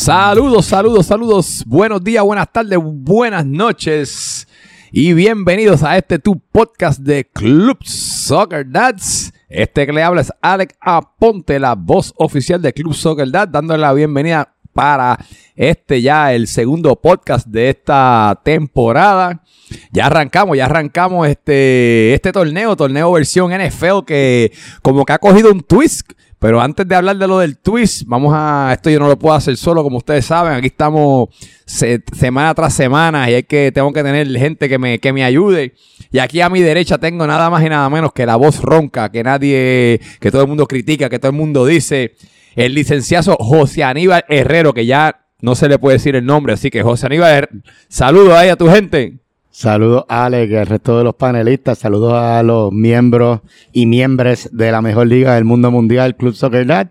Saludos, saludos, saludos. Buenos días, buenas tardes, buenas noches. Y bienvenidos a este tu podcast de Club Soccer Dads. Este que le habla es Alex Aponte, la voz oficial de Club Soccer Dads, dándole la bienvenida para este ya el segundo podcast de esta temporada. Ya arrancamos, ya arrancamos este, este torneo, torneo versión NFL que como que ha cogido un twist pero antes de hablar de lo del twist, vamos a. Esto yo no lo puedo hacer solo, como ustedes saben. Aquí estamos semana tras semana y hay que, tengo que tener gente que me, que me ayude. Y aquí a mi derecha tengo nada más y nada menos que la voz ronca, que nadie, que todo el mundo critica, que todo el mundo dice. El licenciado José Aníbal Herrero, que ya no se le puede decir el nombre, así que José Aníbal, saludos ahí a tu gente. Saludos a Alex y al resto de los panelistas. Saludos a los miembros y miembros de la mejor liga del mundo mundial, Club Soccer Dad.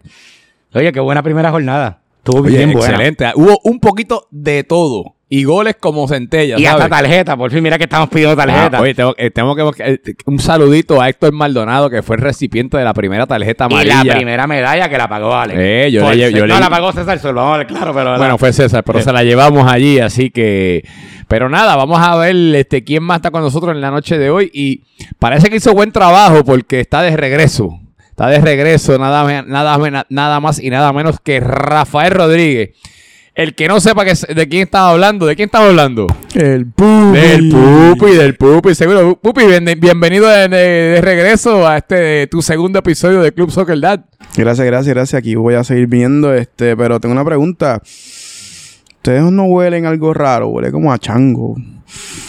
Oye, qué buena primera jornada. Estuvo bien buena. Excelente. Hubo un poquito de todo. Y goles como centella. Y hasta tarjeta, por fin, mira que estamos pidiendo tarjeta. Ah, oye, tengo, eh, que. Eh, un saludito a Héctor Maldonado, que fue el recipiente de la primera tarjeta amarilla. Y la primera medalla que la pagó Alex. Eh, yo le, yo no, la pagó César Solo, claro, pero. Bueno, fue César, pero se la llevamos allí, así que. Pero nada, vamos a ver este, quién más está con nosotros en la noche de hoy. Y parece que hizo buen trabajo porque está de regreso. Está de regreso, nada, nada, nada más y nada menos que Rafael Rodríguez. El que no sepa que, de quién estaba hablando, ¿de quién estaba hablando? El Pupi. Del Pupi, del Pupi, seguro. Pupi, bienvenido de, regreso a este tu segundo episodio de Club Soccer Dad. Gracias, gracias, gracias. Aquí voy a seguir viendo, este, pero tengo una pregunta. ¿Ustedes no huelen algo raro? Huele como a chango.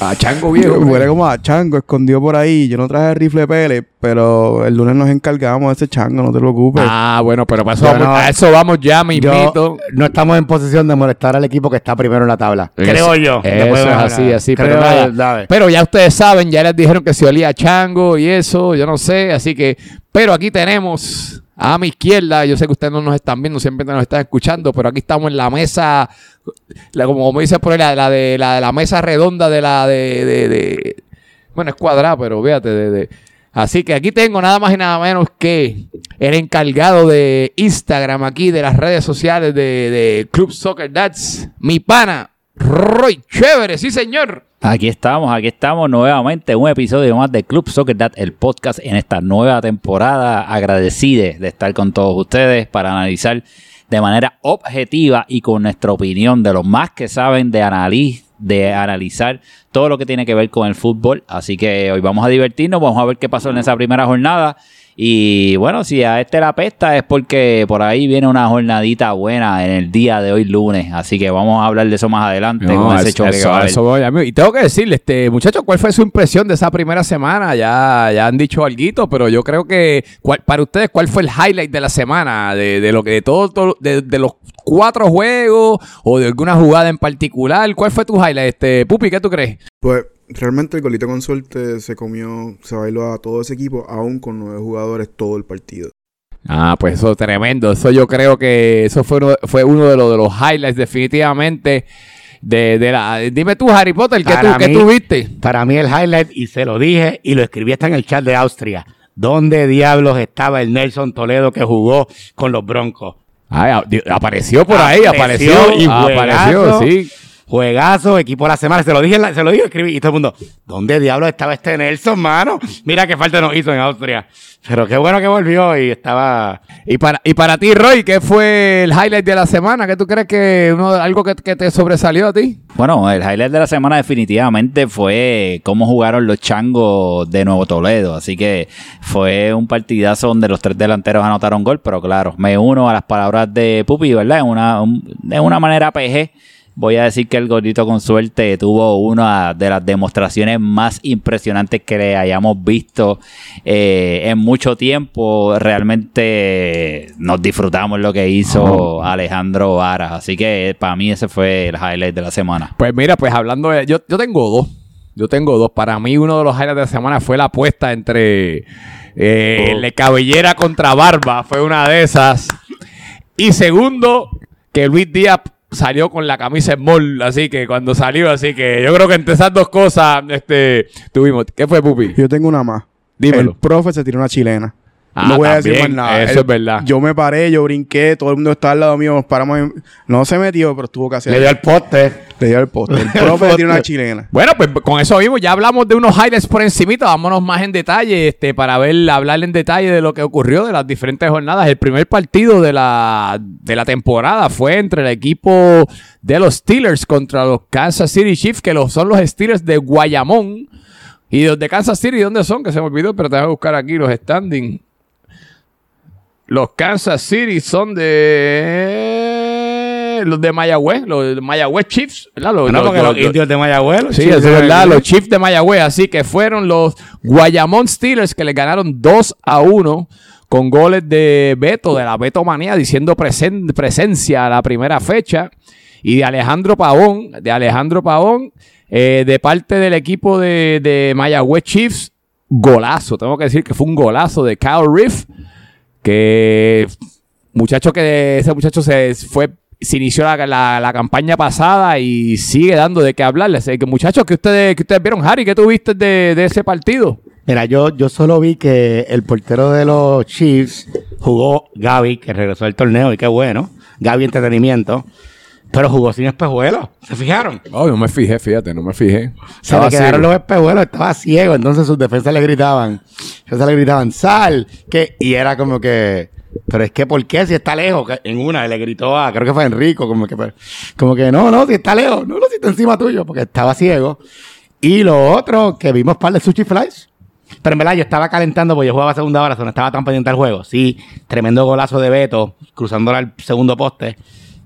A chango viejo. Huele como a chango escondido por ahí. Yo no traje el rifle pele, pero el lunes nos encargamos de ese chango, no te preocupes. Ah, bueno, pero para eso vamos, a eso vamos ya, mi No estamos en posición de molestar al equipo que está primero en la tabla. creo yo. Eso es así, así. pero, pero ya ustedes saben, ya les dijeron que se olía a chango y eso, yo no sé. Así que, pero aquí tenemos a mi izquierda, yo sé que ustedes no nos están viendo, siempre nos están escuchando, pero aquí estamos en la mesa, como, como dice por ahí, la, de, la, mesa redonda de la de, bueno, es cuadrada, pero fíjate, de, así que aquí tengo nada más y nada menos que el encargado de Instagram aquí, de las redes sociales de, de Club Soccer Dads, mi pana, Roy Chévere, sí señor. Aquí estamos, aquí estamos nuevamente, un episodio más de Club Soccer Dad, el podcast en esta nueva temporada. Agradecido de estar con todos ustedes para analizar de manera objetiva y con nuestra opinión de los más que saben de, de analizar todo lo que tiene que ver con el fútbol. Así que hoy vamos a divertirnos, vamos a ver qué pasó en esa primera jornada y bueno, si a este la pesta es porque por ahí viene una jornadita buena en el día de hoy lunes. Así que vamos a hablar de eso más adelante con ese choque Y tengo que decirle, este muchacho, ¿cuál fue su impresión de esa primera semana? Ya, ya han dicho algo, pero yo creo que para ustedes, ¿cuál fue el highlight de la semana? De, lo que de todo, de, de, los cuatro juegos o de alguna jugada en particular. ¿Cuál fue tu highlight, este Pupi? ¿Qué tú crees? Pues realmente el golito con suerte se comió, se bailó a todo ese equipo, aún con nueve jugadores todo el partido. Ah, pues eso es tremendo. Eso yo creo que eso fue uno, fue uno de, los, de los highlights definitivamente. De, de la, dime tú, Harry Potter, ¿qué, tú, ¿qué tú viste? Para mí el highlight, y se lo dije y lo escribí hasta en el chat de Austria. ¿Dónde diablos estaba el Nelson Toledo que jugó con los Broncos? Apareció por ahí, apareció, y apareció, sí. Juegazo, equipo de la semana. Se lo dije, se lo dije, escribí. Y todo el mundo, ¿dónde diablos estaba este Nelson, mano? Mira qué falta nos hizo en Austria. Pero qué bueno que volvió y estaba. Y para, y para ti, Roy, ¿qué fue el highlight de la semana? ¿Qué tú crees que uno, algo que, que te sobresalió a ti? Bueno, el highlight de la semana definitivamente fue cómo jugaron los changos de Nuevo Toledo. Así que fue un partidazo donde los tres delanteros anotaron gol. Pero claro, me uno a las palabras de Pupi, ¿verdad? En una, de una manera PG voy a decir que el gordito con suerte tuvo una de las demostraciones más impresionantes que hayamos visto eh, en mucho tiempo. Realmente nos disfrutamos lo que hizo Alejandro Varas. Así que para mí ese fue el highlight de la semana. Pues mira, pues hablando de... Yo, yo tengo dos. Yo tengo dos. Para mí uno de los highlights de la semana fue la apuesta entre Eh, Le cabellera contra barba fue una de esas. Y segundo, que Luis Díaz salió con la camisa small, así que cuando salió, así que yo creo que entre esas dos cosas, este, tuvimos. ¿Qué fue, Pupi? Yo tengo una más. Dímelo. El profe se tiró una chilena. Ah, no voy a decir más nada. eso Él- es verdad. Yo me paré, yo brinqué, todo el mundo estaba al lado mío, nos paramos. en- No se metió, pero tuvo que hacer. Le dio el poste. Le dio el poste. El profe se tiró una chilena. Bueno, pues con eso mismo ya hablamos de unos highlights por encimita, vámonos más en detalle, este, para ver, hablar en detalle de lo que ocurrió de las diferentes jornadas. El primer partido de la, de la temporada fue entre el equipo de los Steelers contra los Kansas City Chiefs, que los, son los Steelers de Guayamón. Y los de Kansas City, ¿dónde son? Que se me olvidó, pero tengo que buscar aquí los standings. Los Kansas City son de... Los de Mayagüez, los de Mayagüez Chiefs, ¿verdad? Los- No, los- porque los- los indios de Mayagüez. los Sí, eso es verdad, los Chiefs de Mayagüez. Así que fueron los Guayamón Steelers que le ganaron 2 a 1 con goles de Beto, de la Beto Manía, diciendo presen- presencia a la primera fecha. Y de Alejandro Pavón, de Alejandro Pavón, eh, de parte del equipo de, de Mayagüez Chiefs, golazo. Tengo que decir que fue un golazo de Kyle Riff, que muchacho que ese muchacho se fue se inició la, la- campaña pasada y sigue dando de qué hablar. Así que muchachos, que ustedes, que ustedes vieron, Harry, ¿qué tuviste de, de ese partido? Mira, yo, yo solo vi que el portero de los Chiefs jugó Gaby, que regresó al torneo, y qué bueno. Gaby Entretenimiento. Pero jugó sin espejuelos. ¿Se fijaron? Oh, no me fijé, fíjate, no me fijé. Se le quedaron los espejuelos, estaba ciego, entonces sus defensas le gritaban, defensas le gritaban, sal, que, y era como que, pero es que, ¿por qué? Si está lejos, en una le gritó a, creo que fue Enrico, como que, como que, no, no, si está lejos, no, no, si está encima tuyo, porque estaba ciego. Y lo otro, que vimos par de sushi flies, pero en verdad yo estaba calentando porque yo jugaba segunda hora, no estaba tan pendiente al juego. Sí, tremendo golazo de Beto, cruzando al segundo poste,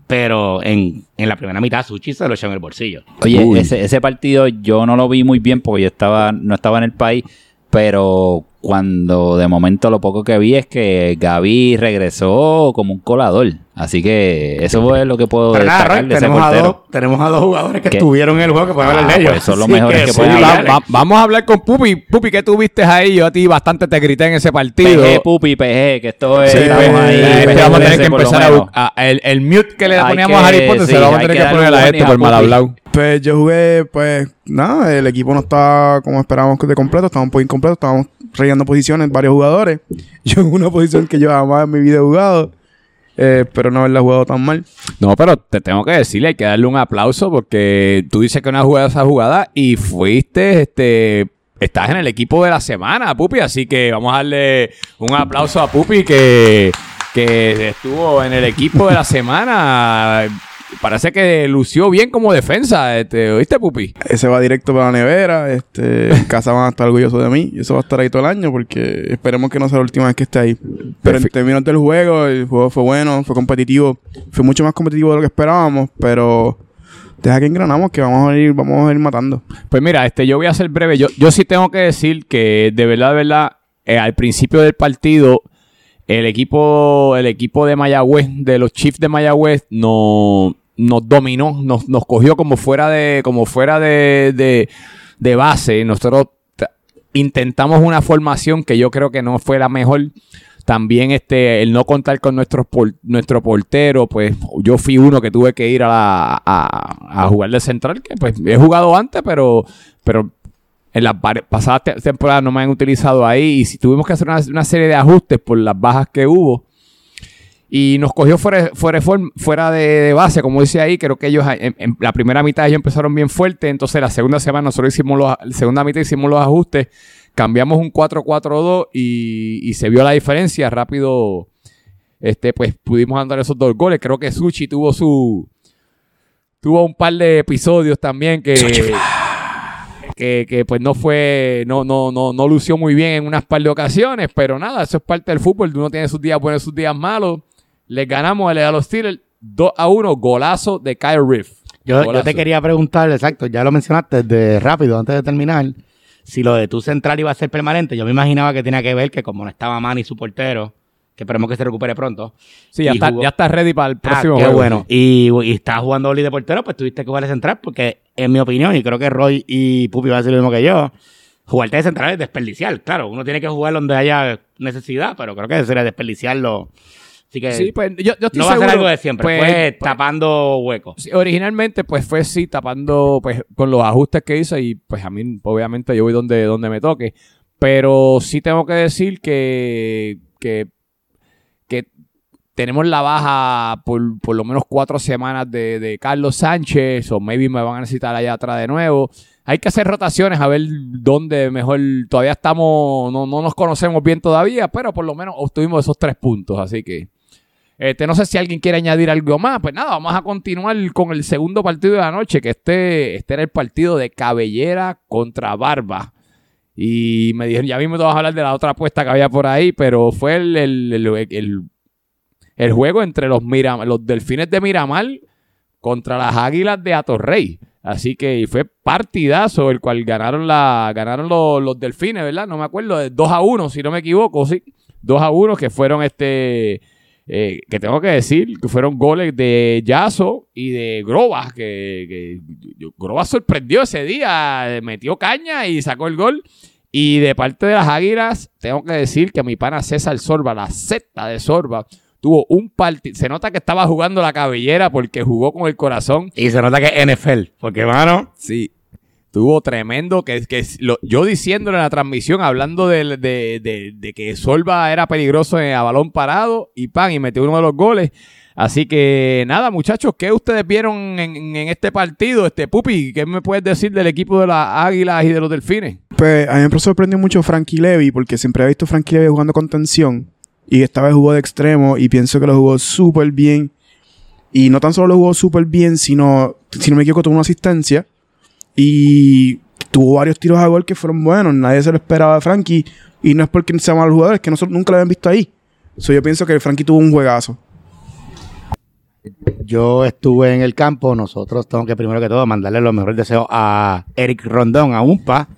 pero en, en la primera mitad Suchi se lo echó en el bolsillo. Oye, ese, ese partido yo no lo vi muy bien porque yo estaba, no estaba en el país, pero cuando de momento lo poco que vi es que Gaby regresó como un colador. Así que eso es lo que puedo Pero nada, destacar Roy, de ese tenemos, a portero. dos, tenemos a dos jugadores que ¿Qué? estuvieron en el juego que pueden Ah, hablar de ellos. pues son los mejores que sí, pueden hablar. va- va- vamos a hablar con Pupi. Pupi, ¿qué tuviste ahí? Yo a ti bastante te grité en ese partido. PG, Pupi, PG, que esto es... Sí, estamos pues, ahí, este PG, vamos a tener que empezar a buscar. El, el mute que le poníamos que- a Harry Potter se sí, lo vamos a tener que que poner a un este por a mal hablado. Pues yo jugué, pues nada, el equipo no estaba como esperábamos que de completo, estaba un poco incompleto, estábamos rellenando posiciones, varios jugadores. Yo en una posición que yo jamás en mi vida he jugado, eh, pero no haberla jugado tan mal. No, pero te tengo que decirle, hay que darle un aplauso porque tú dices que no has jugado esa jugada y fuiste, este, estás en el equipo de la semana, Pupi, así que vamos a darle un aplauso a Pupi que, que estuvo en el equipo de la semana. Parece que lució bien como defensa, este, ¿oíste, Pupi? Ese va directo para la nevera, este, en casa van a estar orgullosos de mí y eso va a estar ahí todo el año porque esperemos que no sea la última vez que esté ahí. Pero en Perfecto. términos del juego, el juego fue bueno, fue competitivo, fue mucho más competitivo de lo que esperábamos, pero deja que engranamos que vamos a ir, vamos a ir matando. Pues mira, este, yo voy a ser breve. Yo, yo sí tengo que decir que de verdad, de verdad, eh, al principio del partido, el equipo, el equipo de Mayagüez, de los Chiefs de Mayagüez, no, nos dominó, nos, nos cogió como fuera de, como fuera de, de, de base. Nosotros intentamos una formación que yo creo que no fue la mejor. También este, el no contar con nuestros por- nuestro portero, pues yo fui uno que tuve que ir a, la- a, a jugar de central, que pues he jugado antes, pero, pero en las pasadas te- temporadas no me han utilizado ahí. Y si tuvimos que hacer una, serie de ajustes por las bajas que hubo. Y nos cogió fuera, fuera, fuera de, base, como dice ahí. Creo que ellos en la primera mitad ellos empezaron bien fuerte. Entonces la segunda semana nosotros hicimos los, la segunda mitad hicimos los ajustes. Cambiamos un 4-4-2 y, y se vio la diferencia. Rápido, este, pues pudimos andar esos dos goles. Creo que Suchi tuvo su. Tuvo un par de episodios también que. Que, que, pues no fue, no, no, no, no lució muy bien en unas par de ocasiones, pero nada, eso es parte del fútbol, uno tiene sus días buenos y sus días malos. Les ganamos a los Steelers 2 a 1, golazo de Kyle Riff. Yo, te quería preguntar, exacto, ya lo mencionaste de rápido, antes de terminar, si lo de tu central iba a ser permanente. Yo me imaginaba que tenía que ver que como no estaba Manny su portero, que esperemos que se recupere pronto. Sí, ya está, jugó- ya está ready para el Ah, próximo qué juego. bueno. Y, y estás jugando Oli de portero, pues tuviste que jugar de central, porque en mi opinión, y creo que Roy y Pupi van a decir lo mismo que yo, jugarte de central es desperdiciar. Claro, uno tiene que jugar donde haya necesidad, pero creo que sería desperdiciarlo. Así que Sí, pues yo, yo estoy no va a ser seguro, algo de siempre, pues, fue pues, tapando huecos. sí, originalmente, pues fue sí, tapando, pues, con los ajustes que hice y pues a mí, obviamente, yo voy donde, donde me toque. Pero sí tengo que decir que, que tenemos la baja por, por lo menos cuatro semanas de, de Carlos Sánchez, o maybe me van a necesitar allá atrás de nuevo. Hay que hacer rotaciones a ver dónde mejor. Todavía estamos, no, no nos conocemos bien todavía, pero por lo menos obtuvimos esos tres puntos, así que. Este, no sé si alguien quiere añadir algo más. Pues nada, vamos a continuar con el segundo partido de la noche, que este, este era el partido de Cabellera contra Barba. Y me dijeron, ya mismo te vas a hablar de la otra apuesta que había por ahí, pero fue el, el, el juego entre los, Miram- los delfines de Miramar contra las águilas de Atorrey. Así que fue partidazo el cual ganaron la ganaron los, los delfines, ¿verdad? No me acuerdo, de 2 a 1, si no me equivoco, sí. 2 a 1 que fueron este eh, que tengo que decir que fueron goles de Yaso y de Grobas, que, que Grobas sorprendió ese día, metió caña y sacó el gol. Y de parte de las Águilas, tengo que decir que mi pana César Sorba, la secta de Sorba, tuvo un partido. Se nota que estaba jugando la cabellera porque jugó con el corazón. Y se nota que es NFL, porque, mano, Sí. Tuvo tremendo, que, que lo- yo diciéndole en la transmisión, hablando de, de- de- de que Solva era peligroso en- a balón parado y pan, y metió uno de los goles. Así que nada, muchachos, ¿qué ustedes vieron en, en este partido? Este Pupi, ¿qué me puedes decir del equipo de las Águilas y de los Delfines? Pues a mí me sorprendió mucho Frankie Levy porque siempre he visto a Frankie Levy jugando con tensión y esta vez jugó de extremo y pienso que lo jugó súper bien y no tan solo lo jugó súper bien sino, si no me equivoco, tuvo una asistencia y tuvo varios tiros a gol que fueron buenos, nadie se lo esperaba de Frankie y no es porque sea mal jugador, es que nosotros nunca lo habían visto ahí. So, yo pienso que Frankie tuvo un juegazo. yo estuve en el campo. Nosotros tengo que, primero que todo, mandarle los mejores deseos a Eric Rondón, a UMPA,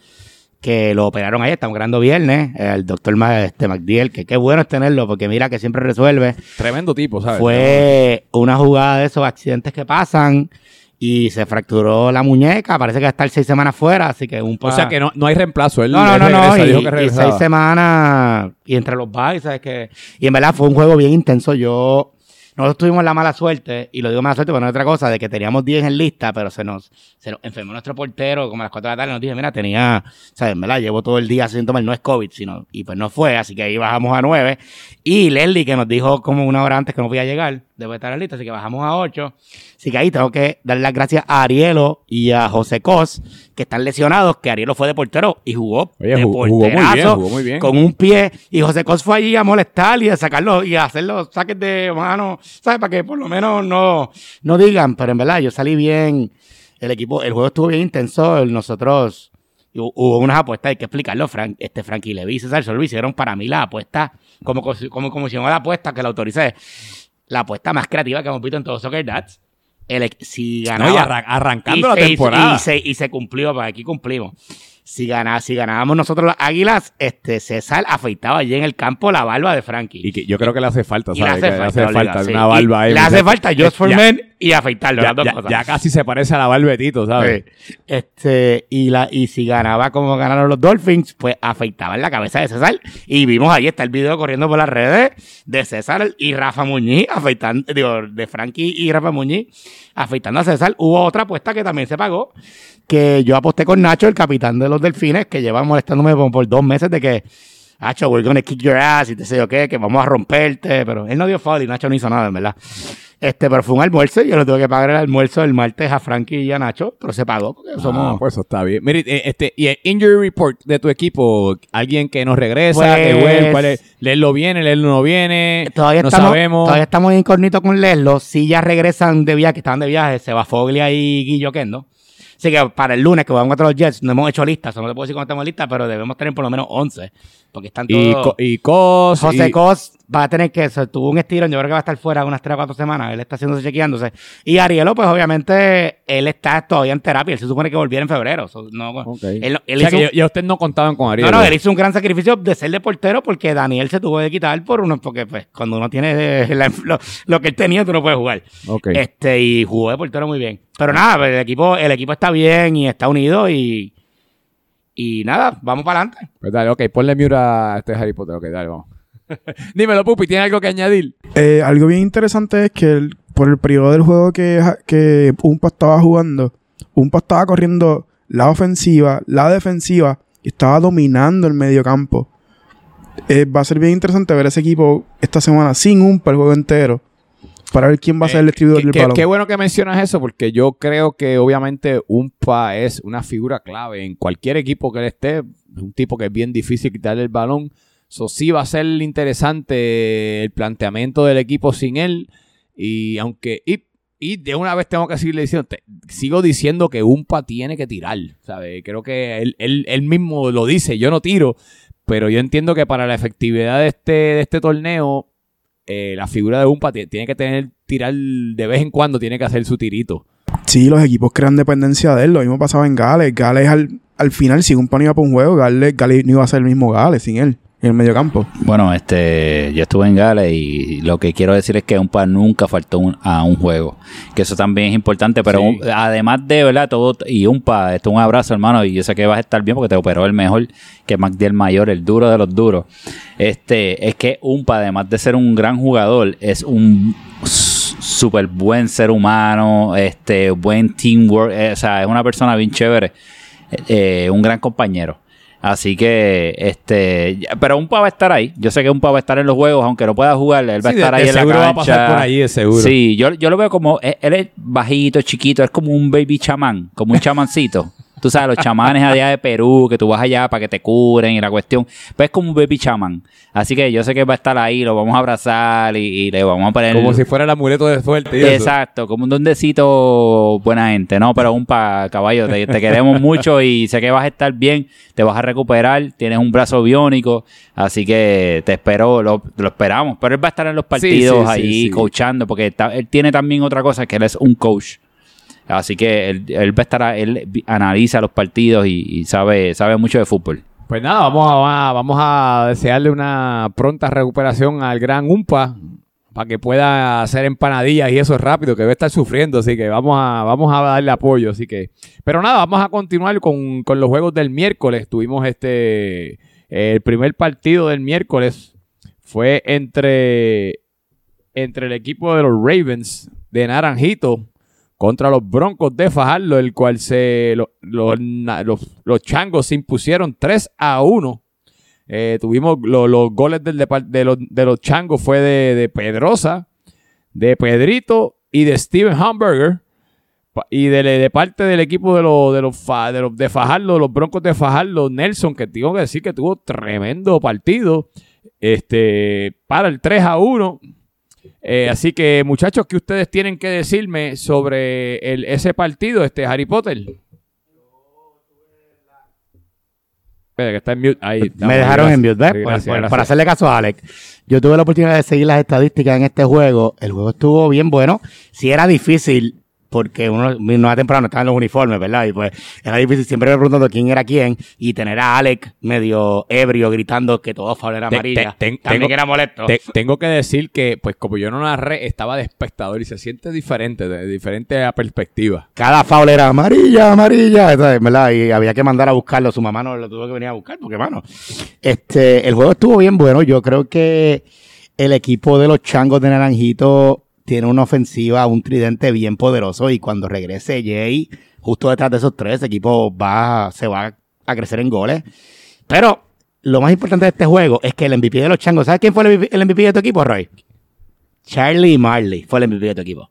que lo operaron ayer. Estamos grabando viernes. El doctor este, McDiel, que qué bueno es tenerlo, porque mira que siempre resuelve. Tremendo tipo, ¿sabes? Fue una jugada de esos accidentes que pasan y se fracturó la muñeca. Parece que va a estar seis semanas fuera, así que un O sea que no, no hay reemplazo. Él, no, no, él no, no. regresa, Y, dijo que y seis semanas y entre los buys, ¿sabes qué? Y en verdad fue un juego bien intenso. Yo, nosotros tuvimos la mala suerte, y lo digo mala suerte porque no es otra cosa, de que teníamos 10 en lista, pero se nos, se nos enfermó nuestro portero como a las 4 de la tarde. Nos dije, mira, tenía, ¿sabes? En verdad, llevo todo el día síntomas, no es COVID, sino, y pues no fue, así que ahí bajamos a 9. Y Leslie, que nos dijo como una hora antes que no podía llegar, debe estar en lista, así que bajamos a 8. Así que ahí tengo que darle las gracias a Arielo y a José Cos, que están lesionados, que Arielo fue de portero y jugó Oye, de jugó- jugó muy bien, jugó muy bien. con un pie. Y José Cos fue allí a molestar y a sacarlo y a hacer los saques de mano, ¿sabes? Para que por lo menos no, no digan, pero en verdad yo salí bien. El equipo, el juego estuvo bien intenso. Nosotros y hu- hubo unas apuestas, hay que explicarlo. Frank, este Frankie Levy y César Sol hicieron para mí la apuesta, como, como, como hicieron la apuesta que la autoricé, la apuesta más creativa que hemos visto en todo Soccer Dats. El, si No, ganaba, y arran- arrancando y la se temporada. Y se, y se cumplió, pues aquí cumplimos. Si, gana, si ganábamos nosotros las águilas, este César afeitaba allí en el campo la barba de Frankie. Y que yo creo que le hace falta, Y le ¿sabes? hace Que falta, le hace falta sí. una barba ahí. Le hace falta Just for Ya- Men y afeitarlo, Ya, las dos ya- cosas. ya casi se parece a la barbetito, ¿sabes? Sí. Este, y, la, y si ganaba como ganaron los Dolphins, pues afeitaban la cabeza de César. Y vimos ahí está el video corriendo por las redes de César y Rafa Muñiz afeitando, digo, de Frankie y Rafa Muñiz afeitando a César. Hubo otra apuesta que también se pagó, que yo aposté con Nacho, el capitán de los Delfines, que lleva molestándome por, por dos meses de que, Nacho, we're gonna kick your ass y te sé yo qué, que vamos a romperte, pero él no dio foul y Nacho no hizo nada, en verdad. Este, pero fue un almuerzo y yo le tuve que pagar el almuerzo el martes a Frankie y a Nacho, pero se pagó porque somos... Ah, pues eso está bien. Mire, eh, este, y el injury report de tu equipo, alguien que nos regresa, Pues- que vuelve, cuál es, leerlo viene, leerlo no viene, Todavía no estamos, sabemos. todavía estamos incógnitos con Leslo. Si ya regresan de viaje, que estaban de viaje, se va Foglia y Guillo Kendo. Así que para el lunes que vamos contra los Jets, no hemos hecho listas, no te puedo decir cuándo estamos listas, pero debemos tener por lo menos 11. Porque están y, todos... co- y Cos, José y- Cos va a tener que, se tuvo un estirón, yo creo que va a estar fuera unas 3 o 4 semanas, él está haciéndose, chequeándose. Y Arielo, pues obviamente, él está todavía en terapia, él se supone que volviera en febrero. So, no, Ok. él, él o sea hizo que un- ya, ustedes no contaban con Ariel. no, no, él hizo un gran sacrificio de ser de portero porque Daniel se tuvo que quitar por uno, porque pues cuando uno tiene eh, la- lo, lo que él tenía, tú no puedes jugar. Ok. Este, y jugó de portero muy bien. Pero nada, pues, el equipo, el equipo está bien y está unido y, Y nada, vamos para adelante. Pues dale, ok, ponle mute a este Harry Potter. Ok, dale, vamos. Dímelo, Pupi, ¿tiene algo que añadir? Eh, algo bien interesante es que el- por el periodo del juego que, que Umpa estaba jugando, Umpa estaba corriendo la ofensiva, la defensiva y estaba dominando el mediocampo. Eh, va a ser bien interesante ver ese equipo esta semana sin Umpa el juego entero para ver quién va a ser el distribuidor Eh, Qué, del balón. qué bueno que mencionas eso, porque yo creo que obviamente Umpa es una figura clave en cualquier equipo que él esté. Es un tipo que es bien difícil quitarle el balón. So, sí va a ser interesante el planteamiento del equipo sin él. Y aunque. Y, de una vez tengo que seguirle diciendo, te- sigo diciendo que Umpa tiene que tirar. ¿sabe? Creo que él, él- él mismo lo dice, yo no tiro. Pero yo entiendo que para la efectividad de este, de este torneo, eh, la figura de Umpa ti- tiene que tener, tirar de vez en cuando, tiene que hacer su tirito. Sí, los equipos crean dependencia de él. Lo mismo pasaba en Gales. Gales al, al final, si Umpa no iba para un juego, Gales, Gales no iba a ser el mismo Gales sin él en el mediocampo. Bueno, este, yo estuve en Gales y lo que quiero decir es que Umpa nunca faltó un- a un juego. Que eso también es importante, pero Sí. un- además de, ¿verdad? Todo, y Umpa, esto un abrazo, hermano, y yo sé que vas a estar bien porque te operó el mejor, que MacDiel Mayor, el duro de los duros. Este, es que Umpa, además de ser un gran jugador, es un súper buen ser humano, este, buen teamwork, eh, o sea, es una persona bien chévere, eh, un gran compañero. Así que, este, pero un va a estar ahí. Yo sé que un va a estar en los juegos, aunque no pueda jugar, él va a estar de- ahí de en la seguro va a pasar por de seguro. Sí, yo, yo lo veo como, él, él es bajito, chiquito, es como un baby chamán, como un chamancito. Tú sabes, los chamanes allá de Perú, que tú vas allá para que te curen y la cuestión. Pues es como un baby chamán. Así que yo sé que va a estar ahí, lo vamos a abrazar y, y le vamos a poner... Como si fuera el amuleto de suerte. y eso. Exacto, como un dondecito buena gente, ¿no? Pero un pa caballo, te, te queremos mucho y sé que vas a estar bien, te vas a recuperar, tienes un brazo biónico, así que te espero, lo, lo esperamos. Pero él va a estar en los partidos sí, sí, ahí sí. coachando, porque él tiene también otra cosa, que él es un coach. Así que él, él va a estar, a- él analiza los partidos y, y sabe, sabe mucho de fútbol. Pues nada, vamos a, vamos a desearle una pronta recuperación al gran Umpa para que pueda hacer empanadillas y eso es rápido, que debe estar sufriendo, así que vamos a, vamos a darle apoyo, así que... Pero nada, vamos a continuar con, con los juegos del miércoles. Tuvimos este... El primer partido del miércoles fue entre, entre el equipo de los Ravens de Naranjito contra los Broncos de Fajardo, el cual se lo- los, los changos se impusieron 3 a 1. Eh, tuvimos lo- los goles de, los, de los changos fue de, de Pedrosa, de Pedrito y de Steven Hamburger. Y de, de parte del equipo de los de los de Fajardo, los Broncos de Fajardo, Nelson, que tengo que decir que tuvo tremendo partido. Este, para el 3 a 1. Eh, así que, muchachos, ¿qué ustedes tienen que decirme sobre el- ese partido, este Harry Potter? Espera, que está en mute. Ahí. Me dejaron en mute, ¿ves? Sí, Por- gracias, por- gracias. Para hacerle caso a Alex. Yo tuve la oportunidad de seguir las estadísticas en este juego. El juego estuvo bien bueno. Sí era difícil porque uno no a temprano estaba en los uniformes, ¿verdad? Y pues era difícil siempre me preguntando quién era quién y tener a Alex medio ebrio gritando que todo favor era Te- amarilla. te- ten- también tengo- era molesto. Te- tengo que decir que, pues, como yo no narré, estaba de espectador y se siente diferente, de diferente a perspectiva. Cada foul era amarilla, amarilla. ¿verdad? Y había que mandar a buscarlo. Su mamá no lo tuvo que venir a buscar porque, mano, este, el juego estuvo bien bueno. Yo creo que el equipo de los changos de Naranjito tiene una ofensiva, un tridente bien poderoso y cuando regrese Jay, justo detrás de esos tres, ese equipo va, se va a crecer en goles. Pero lo más importante de este juego es que el MVP de los changos, ¿sabes quién fue el MVP, el MVP de tu equipo, Roy? Charlie Marley fue el MVP de tu equipo.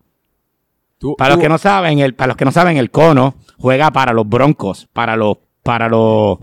Tú- Para los que no saben, el, para los que no saben, el cono juega para los broncos, para los, para los,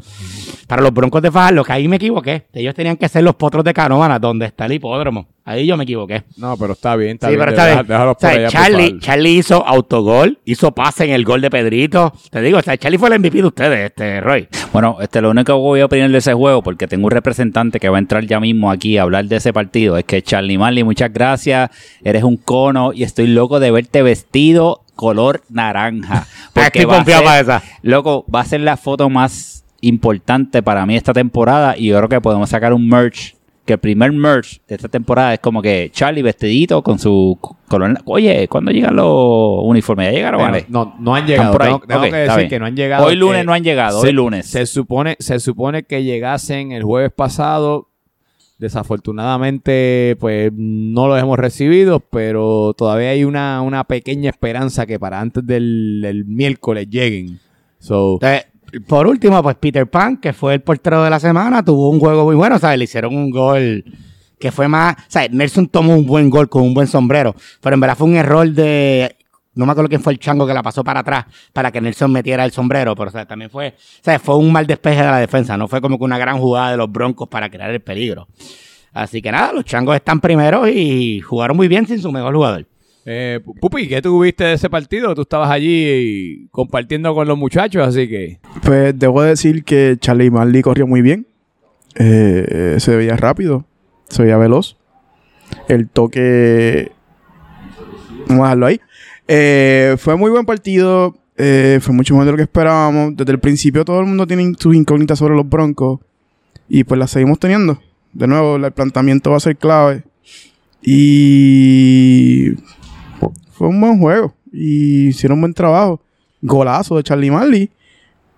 para los broncos de Fajardo, que ahí me equivoqué. Ellos tenían que ser los potros de Canóvana, donde está el hipódromo. Ahí yo me equivoqué. No, pero está bien, está sí, bien. pero está bien. déjalos O sea, por allá, por Charlie. Charlie hizo autogol, hizo pase en el gol de Pedrito. Te digo, o sea, Charlie fue el MVP de ustedes, este Roy. Bueno, este, lo único que voy a opinar de ese juego, porque tengo un representante que va a entrar ya mismo aquí a hablar de ese partido, es que Charlie Marley, muchas gracias, eres un cono y estoy loco de verte vestido color naranja. Va a ser- para esa. Loco, va a ser la foto más importante para mí esta temporada y yo creo que podemos sacar un merch que el primer merch de esta temporada es como que Charlie vestidito con su color. Oye, ¿cuándo llegan los uniformes? ¿Ya llegaron? Vale? no, no han llegado. Tengo, que decir que no han llegado. Hoy lunes Eh, no han llegado, se- hoy lunes. Se supone, se supone que llegasen el jueves pasado. Desafortunadamente, pues no los hemos recibido, pero todavía hay una, una pequeña esperanza que para antes del, miércoles lleguen. So, por último, pues Peter Pan, que fue el portero de la semana, tuvo un juego muy bueno, ¿sabes? Le hicieron un gol que fue más, ¿sabes? Nelson tomó un buen gol con un buen sombrero, pero en verdad fue un error de, no me acuerdo quién fue el chango que la pasó para atrás para que Nelson metiera el sombrero, pero o sea, también fue, ¿sabes? Fue un mal despeje de la defensa, no fue como que una gran jugada de los Broncos para crear el peligro. Así que nada, los changos están primeros y jugaron muy bien sin su mejor jugador. eh, Pupi, ¿qué tuviste de ese partido? Tú estabas allí compartiendo con los muchachos, así que... Pues debo decir que Charlie Marley corrió muy bien. Eh, se veía rápido, se veía veloz. El toque. Vamos a dejarlo ahí. Eh, fue muy buen partido. eh, fue mucho mejor de lo que esperábamos. Desde el principio todo el mundo tiene sus incógnitas sobre los broncos. Y pues las seguimos teniendo. De nuevo, el planteamiento va a ser clave. Y fue un buen juego. Y hicieron un buen trabajo. Golazo de Charlie Marley.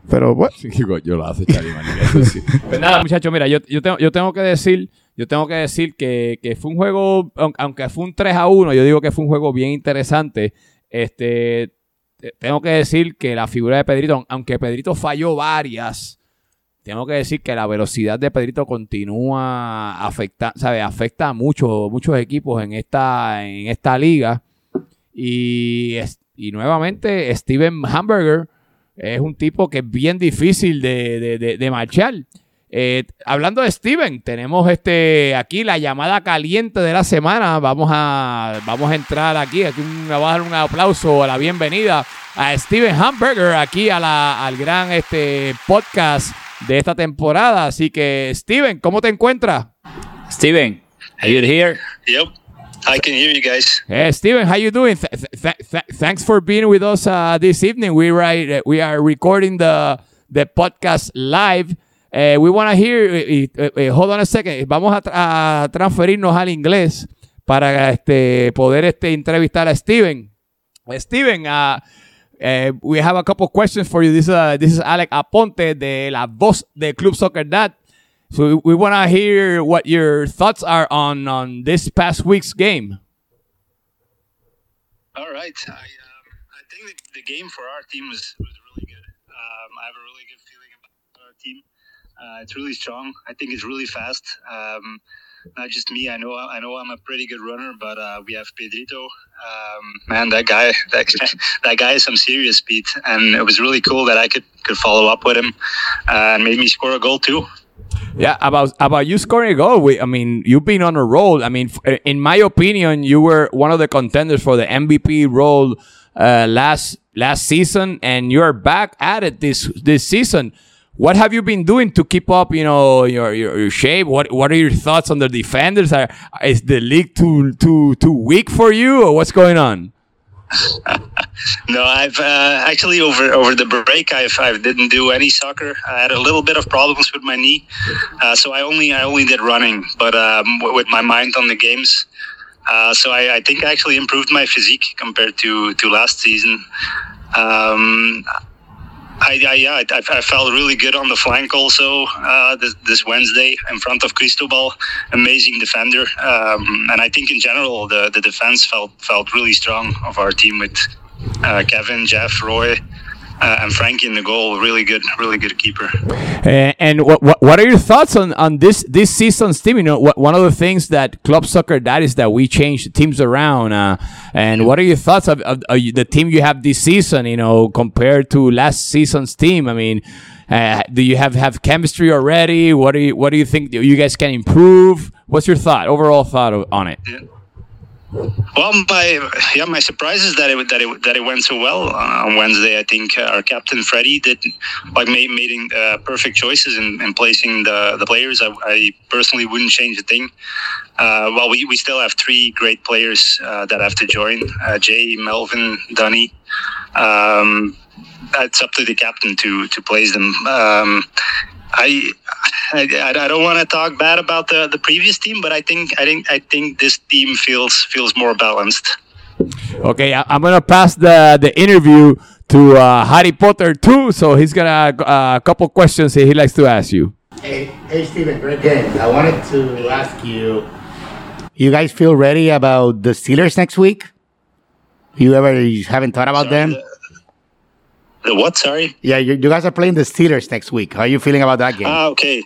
Pero pues, Sí, yo lo hace Charlie Manning, eso sí. Pues nada, muchachos, mira, yo, yo, tengo, yo tengo que decir, yo tengo que decir que, que fue un juego, aun- aunque fue un 3 a 1, yo digo que fue un juego bien interesante. Este, te- tengo que decir que la figura de Pedrito, aunque Pedrito falló varias, tengo que decir que la velocidad de Pedrito continúa afecta, ¿sabe? afecta a muchos, equipos en esta, en esta liga. Y, y nuevamente, Steven Hamburger es un tipo que es bien difícil de, de- de- de marchar. Eh, hablando de Steven, tenemos este aquí la llamada caliente de la semana. Vamos a, vamos a entrar aquí. Aquí un- vamos a dar un aplauso a la bienvenida a Steven Hamburger aquí a la, al gran este, podcast de esta temporada. Así que, Steven, ¿cómo te encuentras? Steven, are you here? Yep, I can hear you guys. Hey, Steven, how you doing? Th- th- th- th- thanks for being with us uh, this evening. We right, uh, we are recording the the podcast live. Uh, we want to hear. uh, uh, uh, hold on a second. Vamos a, tra- a transferirnos al inglés para este poder este entrevistar a Steven. Steven, uh, we have a couple questions for you. This uh, this is Alec Aponte de la voz de Club Soccer Dad. So we, we want to hear what your thoughts are on on this past week's game. All right. I, um, I think the, the game for our team was, was really good. Um, I have a really good feeling about our team. Uh, it's really strong. I think it's really fast. Um, not just me. I know. I know I'm a pretty good runner, but uh, we have Pedrito. Um, man, that guy. That, that guy has some serious speed, and it was really cool that I could could follow up with him uh, and made me score a goal too. Yeah, about about you scoring a goal. We, I mean, you've been on a roll. I mean, in my opinion, you were one of the contenders for the MVP role uh, last last season, and you're back at it this this season. What have you been doing to keep up, you know, your, your, your shape? What what are your thoughts on the defenders? Are, is the league too too too weak for you, or what's going on? No, I've uh, actually over over the break I've I didn't do any soccer. I had a little bit of problems with my knee, uh, so I only I only did running, but um, with my mind on the games. Uh, so I, I think I actually improved my physique compared to to last season. Um, I, I yeah I, I felt really good on the flank also uh, this, this Wednesday in front of Cristobal, amazing defender, um, and I think in general the, the defense felt felt really strong of our team with uh, Kevin, Jeff, Roy, uh, and Frankie in the goal. Really good, really good keeper. Uh, and what, what what are your thoughts on, on this this season's team? You know, what, one of the things that Club Soccer that is that we change teams around. Uh, and what are your thoughts of, of, of the team you have this season? You know, compared to last season's team. I mean, uh, do you have have chemistry already? What do you what do you think you guys can improve? What's your thought overall thought on it? Well, my yeah, my surprise is that it that it that it went so well uh, on Wednesday. I think uh, our captain Freddie did like made making uh, perfect choices in, in placing the the players. I, I personally wouldn't change a thing. Uh, well, we, we still have three great players uh, that have to join: uh, Jay, Melvin, Dunny. Um, it's up to the captain to to place them. Um, I I, I don't want to talk bad about the, the previous team, but I think I think I think this team feels feels more balanced. Okay, I, am gonna pass the the interview to uh, Harry Potter too, so he's gonna uh, a couple questions he likes to ask you. Hey, hey, Steven, great game. I wanted to ask you, you guys feel ready about the Steelers next week? You ever you haven't thought about Sorry, them? The, the what? Sorry. Yeah, you, you guys are playing the Steelers next week. How are you feeling about that game? Ah, okay.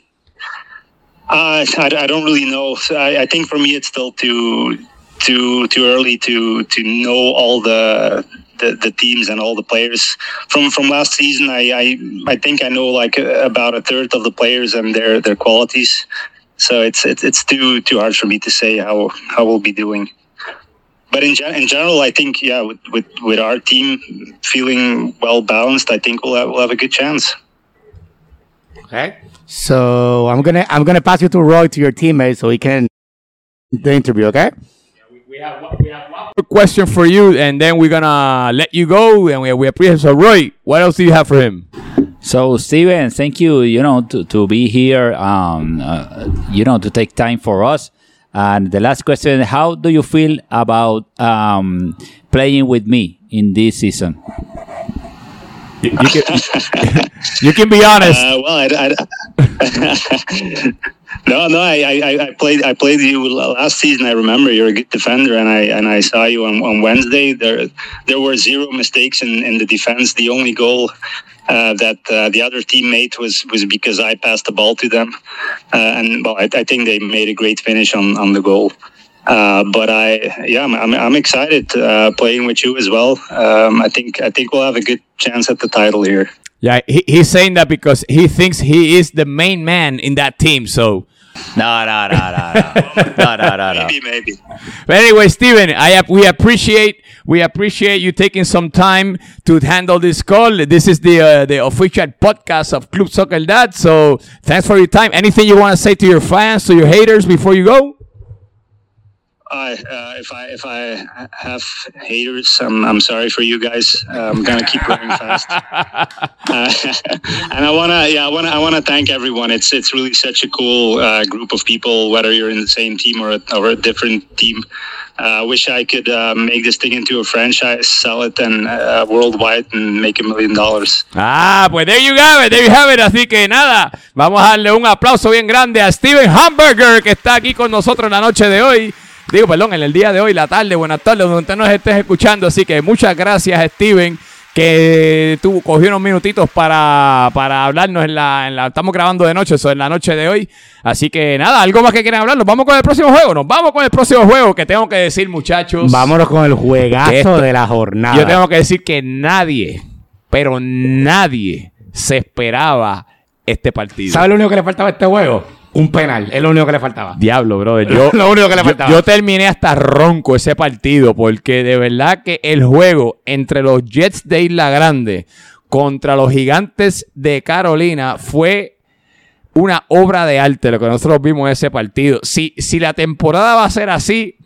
Uh, I, I don't really know. So I, I think for me, it's still too too too early to to know all the the, the teams and all the players from from last season. I, I I think I know like uh, about a third of the players and their their qualities. So it's it's it's too too hard for me to say how how we'll be doing. But in, gen- in general, I think yeah, with, with, with our team feeling well balanced, I think we'll have, we'll have a good chance. Okay. So I'm gonna I'm gonna pass you to Roy to your teammate so he can the interview. Okay. We have, we have one question for you, and then we're gonna let you go. And we, we appreciate. So, Roy, what else do you have for him? So, Steven, thank you, you know, to, to be here, um, uh, you know, to take time for us. And the last question, how do you feel about um, playing with me in this season? You, you can, you can be honest. Uh, well, I, I, no, no, I, I, I played I played you last season. I remember you're a good defender, and I and I saw you on, on Wednesday. There there were zero mistakes in, in the defense. The only goal uh, that uh, the other teammate was was because I passed the ball to them, uh, and well, I, I think they made a great finish on on the goal. Uh, but I, yeah, I'm, I'm, I'm excited playing with you as well. Um, I think I think we'll have a good chance at the title here. Yeah, he, he's saying that because he thinks he is the main man in that team. So, no, no, no, no, no, no, no, no. Maybe, maybe. But anyway, Steven, I we appreciate we appreciate you taking some time to handle this call. This is the uh, the official podcast of Club Soccer Dad. So thanks for your time. Anything you want to say to your fans, to your haters before you go? I, uh, if I if I have haters, I'm, I'm sorry for you guys. Uh, I'm gonna keep running fast, uh, and I wanna yeah I wanna I wanna thank everyone. It's it's really such a cool uh, group of people, whether you're in the same team or a, or a different team. Uh, I wish I could uh, make this thing into a franchise, sell it and uh, worldwide, and make a million dollars. Ah, pues there you have it, there you have it. Así que nada, vamos a darle un aplauso bien grande a Steven Hamburger que está aquí con nosotros la noche de hoy. Digo, perdón, en el día de hoy, la tarde, buenas tardes, donde usted nos estés escuchando. Así que muchas gracias, Steven, que tú cogió unos minutitos para, para hablarnos en la, en la. Estamos grabando de noche, eso en la noche de hoy. Así que nada, algo más que quieran hablar. Nos vamos con el próximo juego. Nos vamos con el próximo juego que tengo que decir, muchachos. Vámonos con el juegazo esto- de la jornada. Yo tengo que decir que nadie, pero nadie se esperaba este partido. ¿Sabes lo único que le faltaba a este juego? Un penal. Es lo único que le faltaba. Diablo, brother. Yo, Lo único que le yo- faltaba. Yo, terminé hasta ronco ese partido porque de verdad que el juego entre los Jets de Isla Grande contra los Gigantes de Carolina fue una obra de arte lo que nosotros vimos en ese partido. Si, si la temporada va a ser así,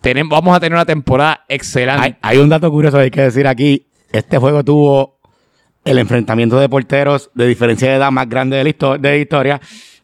tenemos, vamos a tener una temporada excelente. Hay, hay un dato curioso que hay que decir aquí. Este juego tuvo el enfrentamiento de porteros de diferencia de edad más grande de la histo- de la historia.